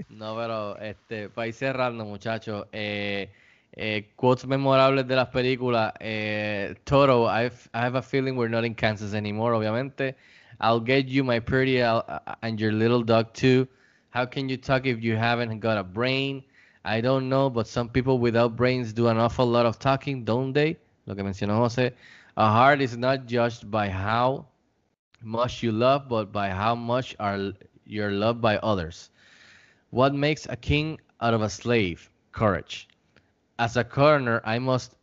No, pero este, para ir cerrando, muchachos, eh, eh, quotes memorables de las películas. Eh, Toto, I've- I have a feeling we're not in Kansas anymore, obviamente. I'll get you my pretty uh, uh, and your little dog too. How can you talk if you haven't got a brain? I don't know, but some people without brains do an awful lot of talking, don't they? Lo que mencionó José. A heart is not judged by how much you love, but by how much are you're loved by others. What makes a king out of a slave? Courage. As a coroner, I must,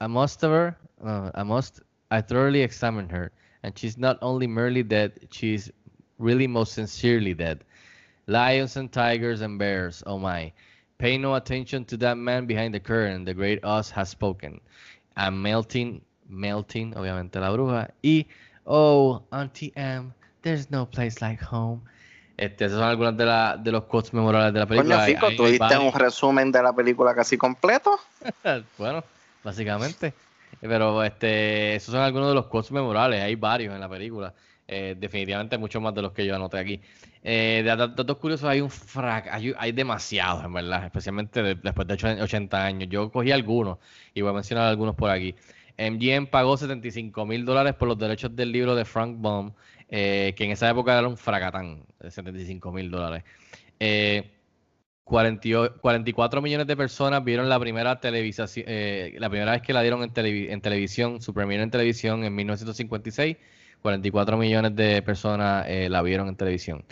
I must her, uh, I must, I thoroughly examine her, and she's not only merely dead, she's really most sincerely dead. Lions and tigers and bears, oh my. Pay no attention to that man behind the curtain, the great Oz has spoken. I'm melting, melting, obviamente la bruja. Y, oh, Auntie M, there's no place like home. Este, esas son algunas de, la, de los quotes memorables de la película. Coño, Fico, ¿tú diste un resumen de la película casi completo? [LAUGHS] bueno, básicamente. Pero este, esos son algunos de los quotes memorables. Hay varios en la película. Eh, definitivamente muchos más de los que yo anoté aquí. Eh, de dat- datos curiosos hay un frac, hay, hay demasiados, en verdad, especialmente de- después de ocho- 80 años. Yo cogí algunos y voy a mencionar algunos por aquí. MGM pagó 75 mil dólares por los derechos del libro de Frank Baum, eh, que en esa época era un fracatán, de 75 mil dólares. Eh, 48 44 millones de personas vieron la primera televisación, eh, la primera vez que la dieron en, televi- en televisión, su premiere en televisión en 1956. 44 millones de personas eh, la vieron en televisión.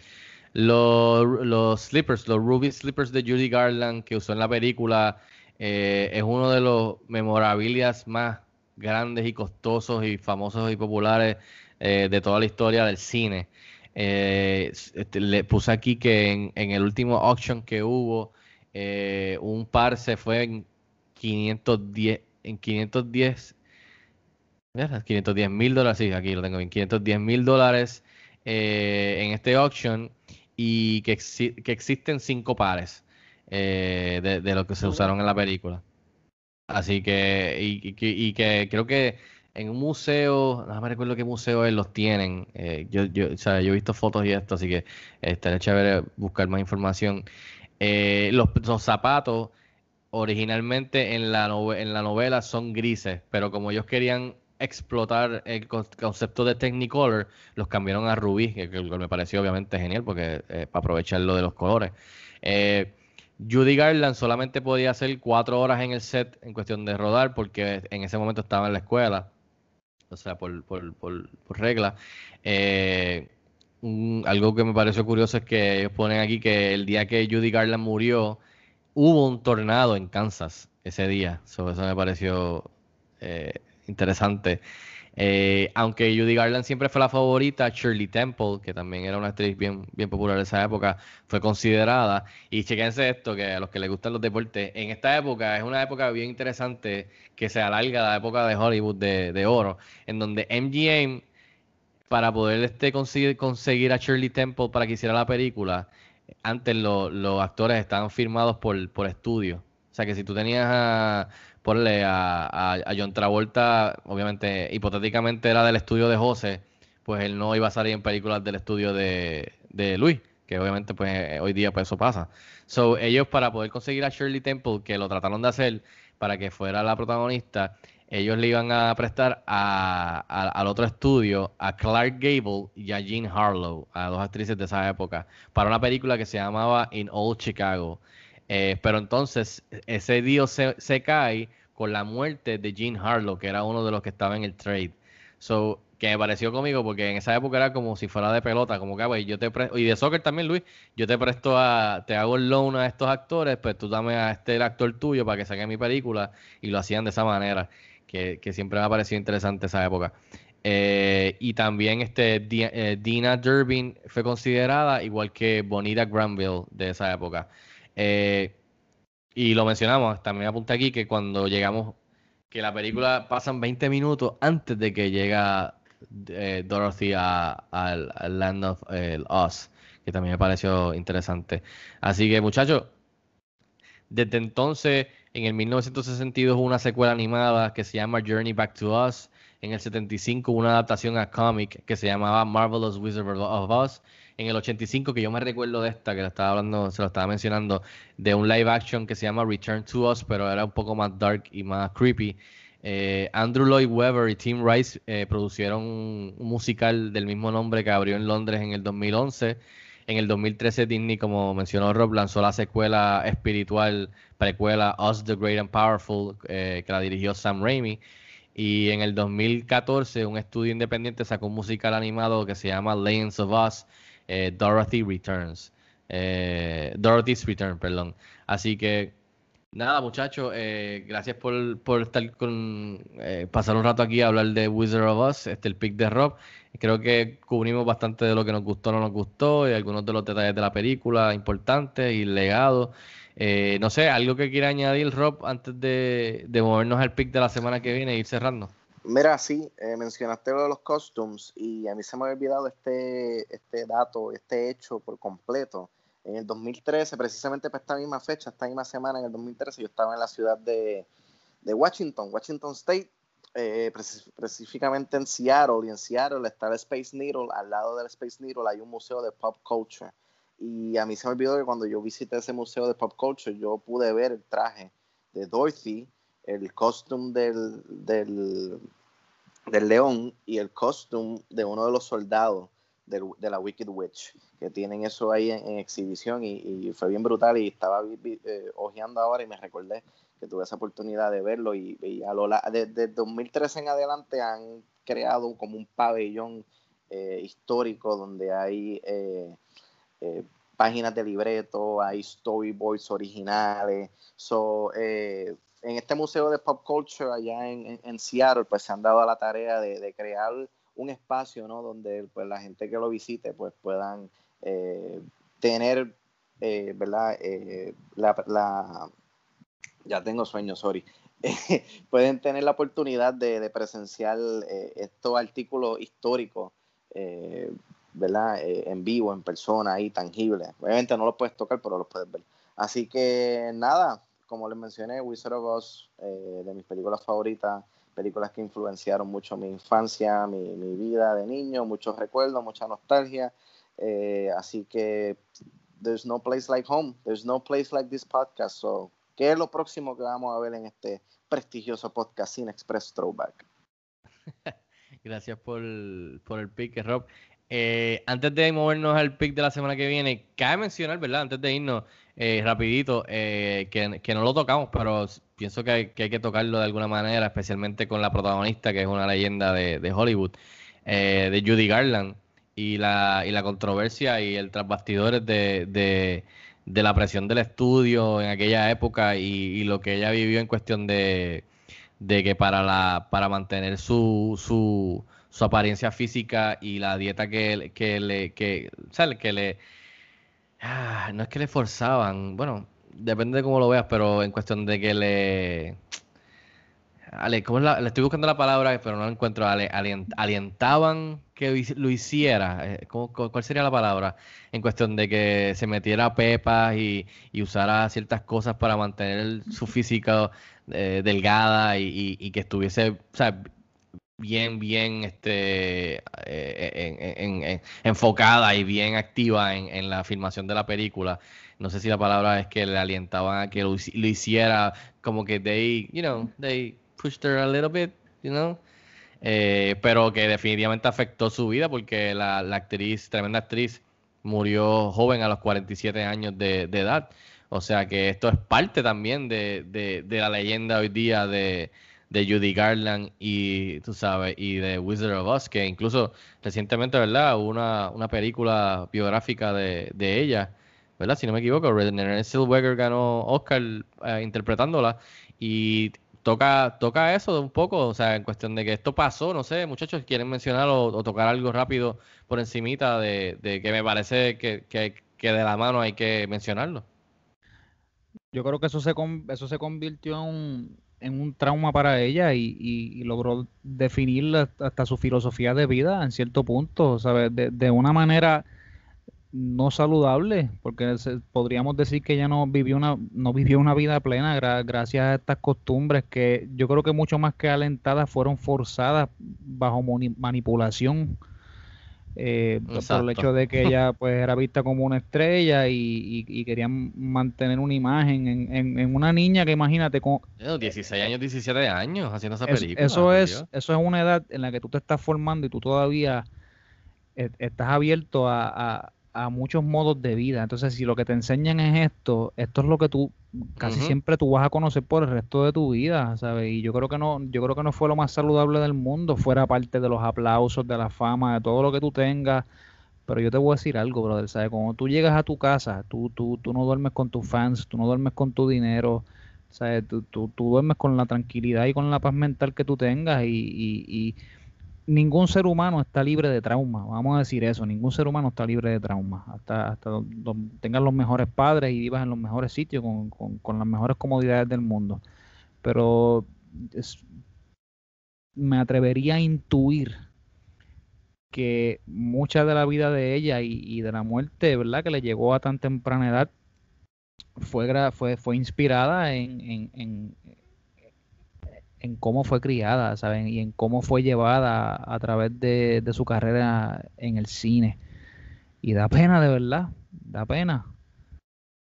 Los, slippers, los Ruby slippers de Judy Garland que usó en la película, eh, es uno de los memorabilias más grandes y costosos y famosos y populares eh, de toda la historia del cine. Eh, este, le puse aquí que en, en el último auction que hubo, eh, un par se fue en 510, en 510, mira, 510 mil dólares, sí, aquí lo tengo bien, 510 mil dólares en este auction y que, exi- que existen cinco pares de, de lo que se usaron en la película. Así que, y, y y que creo que en un museo, no me recuerdo qué museo los tienen. eh, yo, yo, o sea, yo he visto fotos y esto, así que estaría chévere buscar más información. Eh, los, zapatos originalmente en la, nove- en la novela son grises, pero como ellos querían explotar el con- concepto de Technicolor, los cambiaron a rubí, que, que me pareció obviamente genial porque eh, para aprovechar lo de los colores. Eh, Judy Garland solamente podía hacer cuatro horas en el set en cuestión de rodar porque en ese momento estaba en la escuela, o sea, por, por, por, regla. Eh, algo que me pareció curioso es que ellos ponen aquí que el día que Judy Garland murió, hubo un tornado en Kansas ese día. eso me pareció eh, interesante. Eh, aunque Judy Garland siempre fue la favorita, Shirley Temple, que también era una actriz bien, bien popular en esa época, fue considerada. Y chequense esto, que a los que les gustan los deportes, en esta época es una época bien interesante que se alarga la época de Hollywood de, oro, en donde MGM, para poder este, conseguir, conseguir a Shirley Temple para que hiciera la película, antes los actores estaban firmados por, por estudio. O sea que si tú tenías a, ponle a, a, John Travolta, obviamente, hipotéticamente era del estudio de José, pues él no iba a salir en películas del estudio de, de Luis, que obviamente pues eh, hoy día pues eso pasa. So, ellos para poder conseguir a Shirley Temple, que lo trataron de hacer para que fuera la protagonista, ellos le iban a prestar a, al otro estudio a Clark Gable y a Jean Harlow, a dos actrices de esa época, para una película que se llamaba In Old Chicago. Eh, pero entonces ese día se, cae con la muerte de Gene Harlow, que era uno de los que estaba en el trade. So, que me pareció conmigo porque en esa época era como si fuera de pelota, como que, güey, yo te y de soccer también, Luis, yo te presto a, te hago el loan a estos actores, pues tú dame a este actor tuyo para que saque mi película, y lo hacían de esa manera, que, que siempre me ha parecido interesante esa época. Eh, y también este eh, Dina Durbin fue considerada igual que Bonita Granville de esa época. Eh, y lo mencionamos, también apunta aquí que cuando llegamos, que la película pasan 20 minutos antes de que llega eh, Dorothy al Land of Oz, que también me pareció interesante. Así que muchachos, desde entonces, en el 1962 hubo una secuela animada que se llama Journey Back to Oz. En el 75 una adaptación a cómic que se llamaba Marvelous Wizard of Oz en el 85, que yo me recuerdo de esta, que lo estaba hablando, se lo estaba mencionando, de un live action que se llama Return to Us, pero era un poco más dark y más creepy. Eh, Andrew Lloyd Webber y Tim Rice eh, producieron un, musical del mismo nombre que abrió en Londres en el 2011. En el 2013 Disney, como mencionó Rob, lanzó la secuela espiritual, precuela Us the Great and Powerful, eh, que la dirigió Sam Raimi. Y en el 2014 un estudio independiente sacó un musical animado que se llama Legends of Us, eh, Dorothy Returns. Eh, Dorothy's Return, perdón. Así que nada, muchachos, eh, gracias por, por, estar con pasar un rato aquí a hablar de Wizard of Us, este el pick de Rob. Creo que cubrimos bastante de lo que nos gustó no nos gustó y algunos de los detalles de la película importantes y legado. no sé, algo que quiera añadir Rob antes de, de movernos al pick de la semana que viene e ir cerrando. Mira, sí, eh, mencionaste lo de los costumes y a mí se me había olvidado este, este dato, este hecho por completo. En el 2013, precisamente para esta misma fecha, esta misma semana, en el 2013, yo estaba en la ciudad de, Washington, Washington State, eh, específicamente en Seattle, y en Seattle está el Space Needle, al lado del Space Needle hay un museo de pop culture. Y a mí se me olvidó que cuando yo visité ese museo de pop culture, yo pude ver el traje de Dorothy, el costume del, del, león y el costume de uno de los soldados de, la Wicked Witch, que tienen eso ahí en, exhibición y, fue bien brutal y estaba eh, ojeando ahora y me recordé que tuve esa oportunidad de verlo y, a lo desde 2013 en adelante han creado como un pabellón eh, histórico donde hay eh, páginas de libreto, hay storyboards originales, so, en este museo de pop culture allá en, Seattle, pues se han dado a la tarea de, crear un espacio, ¿no? Donde pues la gente que lo visite, pues puedan eh, tener, eh, ¿verdad? Eh, la, ya tengo sueño, sorry. [LAUGHS] pueden tener la oportunidad de, presenciar estos artículos históricos, ¿verdad? en vivo, en persona, ahí, tangibles. Obviamente no los puedes tocar, pero los puedes ver. Así que nada, como les mencioné, Wizard of Oz, eh, de mis películas favoritas, películas que influenciaron mucho mi infancia, mi, vida de niño, muchos recuerdos, mucha nostalgia. Eh, así que, there's no place like home, there's no place like this podcast. So, ¿qué es lo próximo que vamos a ver en este prestigioso podcast Sin Express Throwback? [LAUGHS] Gracias por, por el pick, Rob. Eh, antes de movernos al pick de la semana que viene, cabe mencionar, ¿verdad? Antes de irnos, eh, rapidito, eh, que, no lo tocamos, pero pienso que hay, que tocarlo de alguna manera, especialmente con la protagonista, que es una leyenda de, Hollywood, eh, de Judy Garland, y la, y la controversia y el tras bastidores de, de, la presión del estudio en aquella época y, y lo que ella vivió en cuestión de, de que para la para mantener su, su, su apariencia física y la dieta que, que le que, que le ah, no es que le forzaban, bueno, depende de cómo lo veas, pero en cuestión de que le ale- ¿cómo es la- le estoy buscando la palabra, pero no la encuentro. Ale- alien- alientaban que lo hici- lo hiciera. eh, ¿cómo- cu- ¿Cuál sería la palabra? En cuestión de que se metiera pepas y, y usara ciertas cosas para mantener su física eh, delgada y, y- y que estuviese, o sea, bien, bien este, eh, en- en- en- enfocada y bien activa en, en la filmación de la película. No sé si la palabra es que le alientaban a que lo hiciera, como que they, you know, they pushed her a little bit, you know. Eh, pero que definitivamente afectó su vida porque la, la actriz, tremenda actriz, murió joven a los 47 años de, de edad. O sea que esto es parte también de, de- de la leyenda hoy día de, de Judy Garland y, tú sabes, y de Wizard of Oz, que incluso recientemente, ¿verdad? Hubo una, una película biográfica de, de ella, ¿verdad? Si no me equivoco, Renée Zellweger ganó Oscar eh, interpretándola y toca, toca eso un poco, o sea, en cuestión de que esto pasó, no sé, muchachos, quieren mencionar o, tocar algo rápido por encimita de, de que me parece que, que, que de la mano hay que mencionarlo. Yo creo que eso se, eso se convirtió en en un trauma para ella y, y- y logró definir hasta su filosofía de vida en cierto punto, ¿sabes? De, una manera no saludable, porque podríamos decir que ella no vivió una, no vivió una vida plena gra- gracias a estas costumbres que yo creo que mucho más que alentadas fueron forzadas bajo manipulación eh, por el hecho de que ella pues era vista como una estrella y, y- y querían mantener una imagen en, en- en una niña que imagínate con, Bueno, 16 años, 17 años haciendo esa es- película. eso es eso es una edad en la que tú te estás formando y tú todavía eh, estás abierto a, a- a muchos modos de vida. Entonces, si lo que te enseñan es esto, esto es lo que tú casi siempre tú vas a conocer por el resto de tu vida, ¿sabes? Y yo creo que no, yo creo que no fue lo más saludable del mundo, fuera parte de los aplausos, de la fama, de todo lo que tú tengas. Pero yo te voy a decir algo, brother, ¿sabes? Cuando tú llegas a tu casa, tú, tú, tú no duermes con tus fans, tú no duermes con tu dinero, ¿sabes? Tú, tú, tú duermes con la tranquilidad y con la paz mental que tú tengas y, y, y ningún ser humano está libre de trauma, vamos a decir eso, ningún ser humano está libre de trauma, hasta, hasta don- don- tengas los mejores padres y vivas en los mejores sitios con, con, las mejores comodidades del mundo. Pero es- me atrevería a intuir que mucha de la vida de ella y, y de la muerte, ¿verdad? Que le llegó a tan temprana edad, fue, fue, fue inspirada en, en cómo fue criada, ¿saben? Y en cómo fue llevada a través de, de su carrera en el cine. Y da pena, de verdad, da pena.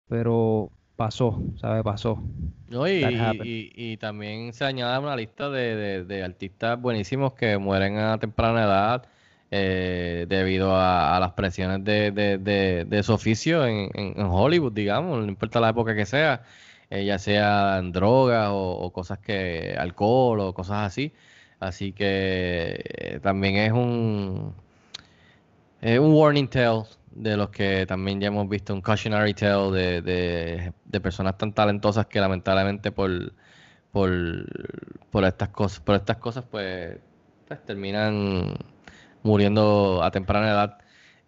Pero pasó, ¿sabe? Pasó. No, y, también se añade una lista de, de- de artistas buenísimos que mueren a temprana edad eh, debido a, a las presiones de, de- de- de su oficio en, en- en Hollywood, digamos, no importa la época que sea, eh, ya sea en drogas o, cosas que, alcohol o cosas así. Así que eh, también es un, un warning tale de los que también ya hemos visto, un cautionary tale de, de, de personas tan talentosas que lamentablemente por, por, por estas cosas, por estas cosas pues, pues terminan muriendo a temprana edad.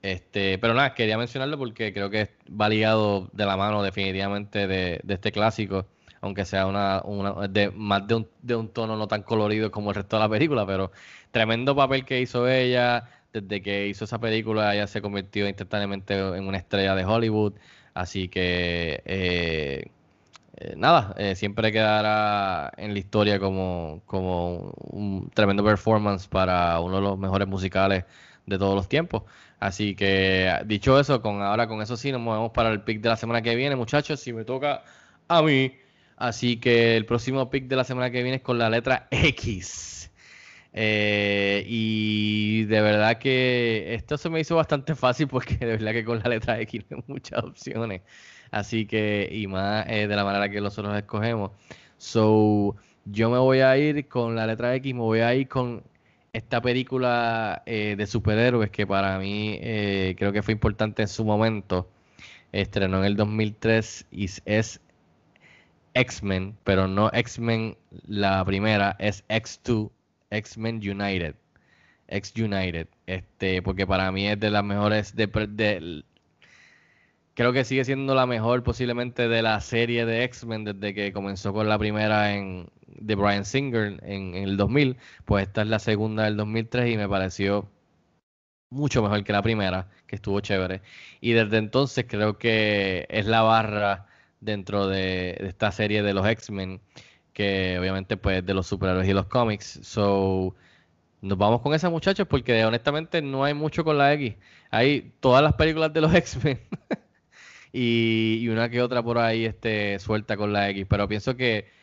Este, pero nada, quería mencionarlo porque creo que va ligado de la mano definitivamente de, este clásico, aunque sea una, una de más de un, de un tono no tan colorido como el resto de la película, pero tremendo papel que hizo ella, desde que hizo esa película ella se convirtió instantáneamente en una estrella de Hollywood, así que eh, eh, nada, eh, siempre quedará en la historia como, como un tremendo performance para uno de los mejores musicales de todos los tiempos. Así que dicho eso, con ahora con eso sí nos movemos para el pick de la semana que viene, muchachos, si me toca a mí. Así que el próximo pick de la semana que viene es con la letra X. Eh, y de verdad que esto se me hizo bastante fácil porque de verdad que con la letra X hay muchas opciones. Así que, y más eh, de la manera que nosotros escogemos. So, yo me voy a ir con la letra X, me voy a ir con esta película eh, de superhéroes que para mí eh, creo que fue importante en su momento. Estrenó en el 2003 y es X-Men, pero no X-Men la primera, es X2, X-Men United. X United, este, porque para mí es de las mejores de, de, creo que sigue siendo la mejor posiblemente de la serie de X-Men desde que comenzó con la primera en de Brian Singer en, el 2000, pues esta es la segunda del 2003 y me pareció mucho mejor que la primera, que estuvo chévere. Y desde entonces creo que es la barra dentro de, esta serie de los X-Men, que obviamente pues de los superhéroes y los cómics. So, nos vamos con esa muchachos porque honestamente no hay mucho con la X. Hay todas las películas de los X-Men [LAUGHS] y, y, una que otra por ahí este, suelta con la X. Pero pienso que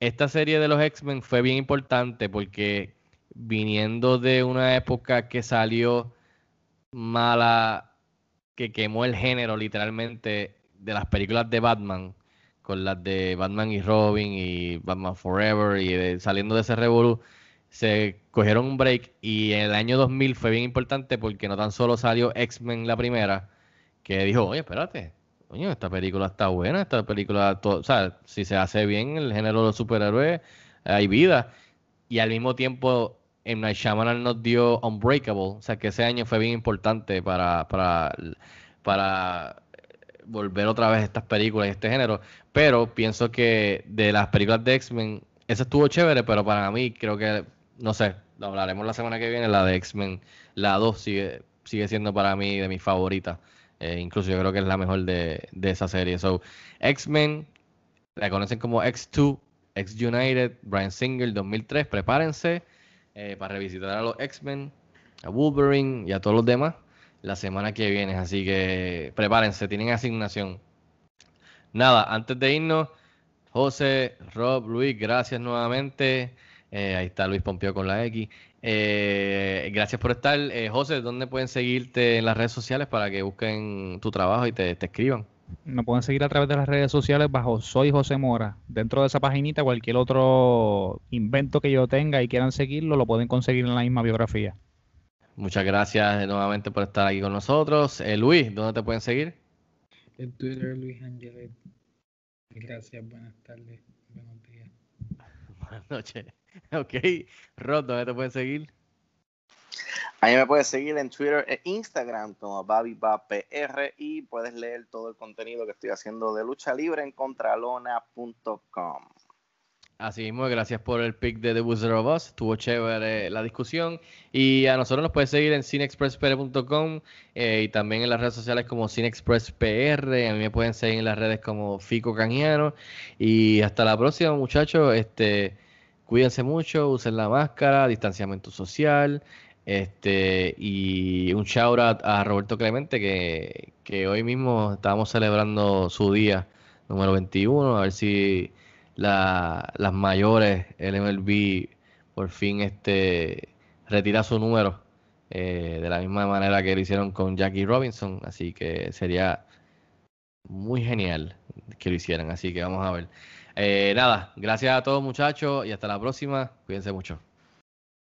esta serie de los X-Men fue bien importante porque viniendo de una época que salió mala, que quemó el género literalmente de las películas de Batman, con las de Batman y Robin y Batman Forever y de, saliendo de ese revolú, se cogieron un break y el año 2000 fue bien importante porque no tan solo salió X-Men la primera, que dijo, oye, espérate, coño, esta película está buena, esta película, o sea, si se hace bien el género de los superhéroes, hay vida. Y al mismo tiempo, en Night Shyamalan nos dio Unbreakable, o sea, que ese año fue bien importante para, para, para volver otra vez estas películas y este género. Pero pienso que de las películas de X-Men, esa estuvo chévere, pero para mí creo que, no sé, lo hablaremos la semana que viene, la de X-Men, la 2 sigue, sigue siendo para mí de mis favoritas. Eh, incluso yo creo que es la mejor de, esa serie. So, X-Men, la conocen como X2, X United, Brian Singer 2003. Prepárense eh, para revisitar a los X-Men, a Wolverine y a todos los demás la semana que viene. Así que prepárense, tienen asignación. Nada, antes de irnos, José, Rob, Luis, gracias nuevamente. Eh, ahí está Luis Pompeo con la X. Eh, gracias por estar. Eh, José, ¿dónde pueden seguirte en las redes sociales para que busquen tu trabajo y te, te escriban? Me pueden seguir a través de las redes sociales bajo Soy José Mora. Dentro de esa paginita, cualquier otro invento que yo tenga y quieran seguirlo, lo pueden conseguir en la misma biografía. Muchas gracias nuevamente por estar aquí con nosotros. Eh, Luis, ¿dónde te pueden seguir? En Twitter, Luis Angelet. Gracias, buenas tardes, buenos días. [LAUGHS] Buenas noches. [LAUGHS] Ok. Rod, ¿dónde te pueden seguir? Ahí me puedes seguir en Twitter e Instagram como BabiBapR y puedes leer todo el contenido que estoy haciendo de lucha libre en contralona.com. Así mismo, gracias por el pick de The Wizard of Us. Estuvo chévere la discusión. Y a nosotros nos puedes seguir en cinexpresspr.com eh, y también en las redes sociales como cinexpresspr. A mí me pueden seguir en las redes como Fico Canjiano. Y hasta la próxima, muchachos. Este, cuídense mucho, usen la máscara, distanciamiento social. Este, y un shout out a Roberto Clemente, que, que hoy mismo estábamos celebrando su día número 21. A ver si la, las mayores, el MLB por fin este retira su número eh, de la misma manera que lo hicieron con Jackie Robinson, así que sería muy genial que lo hicieran, así que vamos a ver. Eh, nada, gracias a todos muchachos y hasta la próxima, cuídense mucho.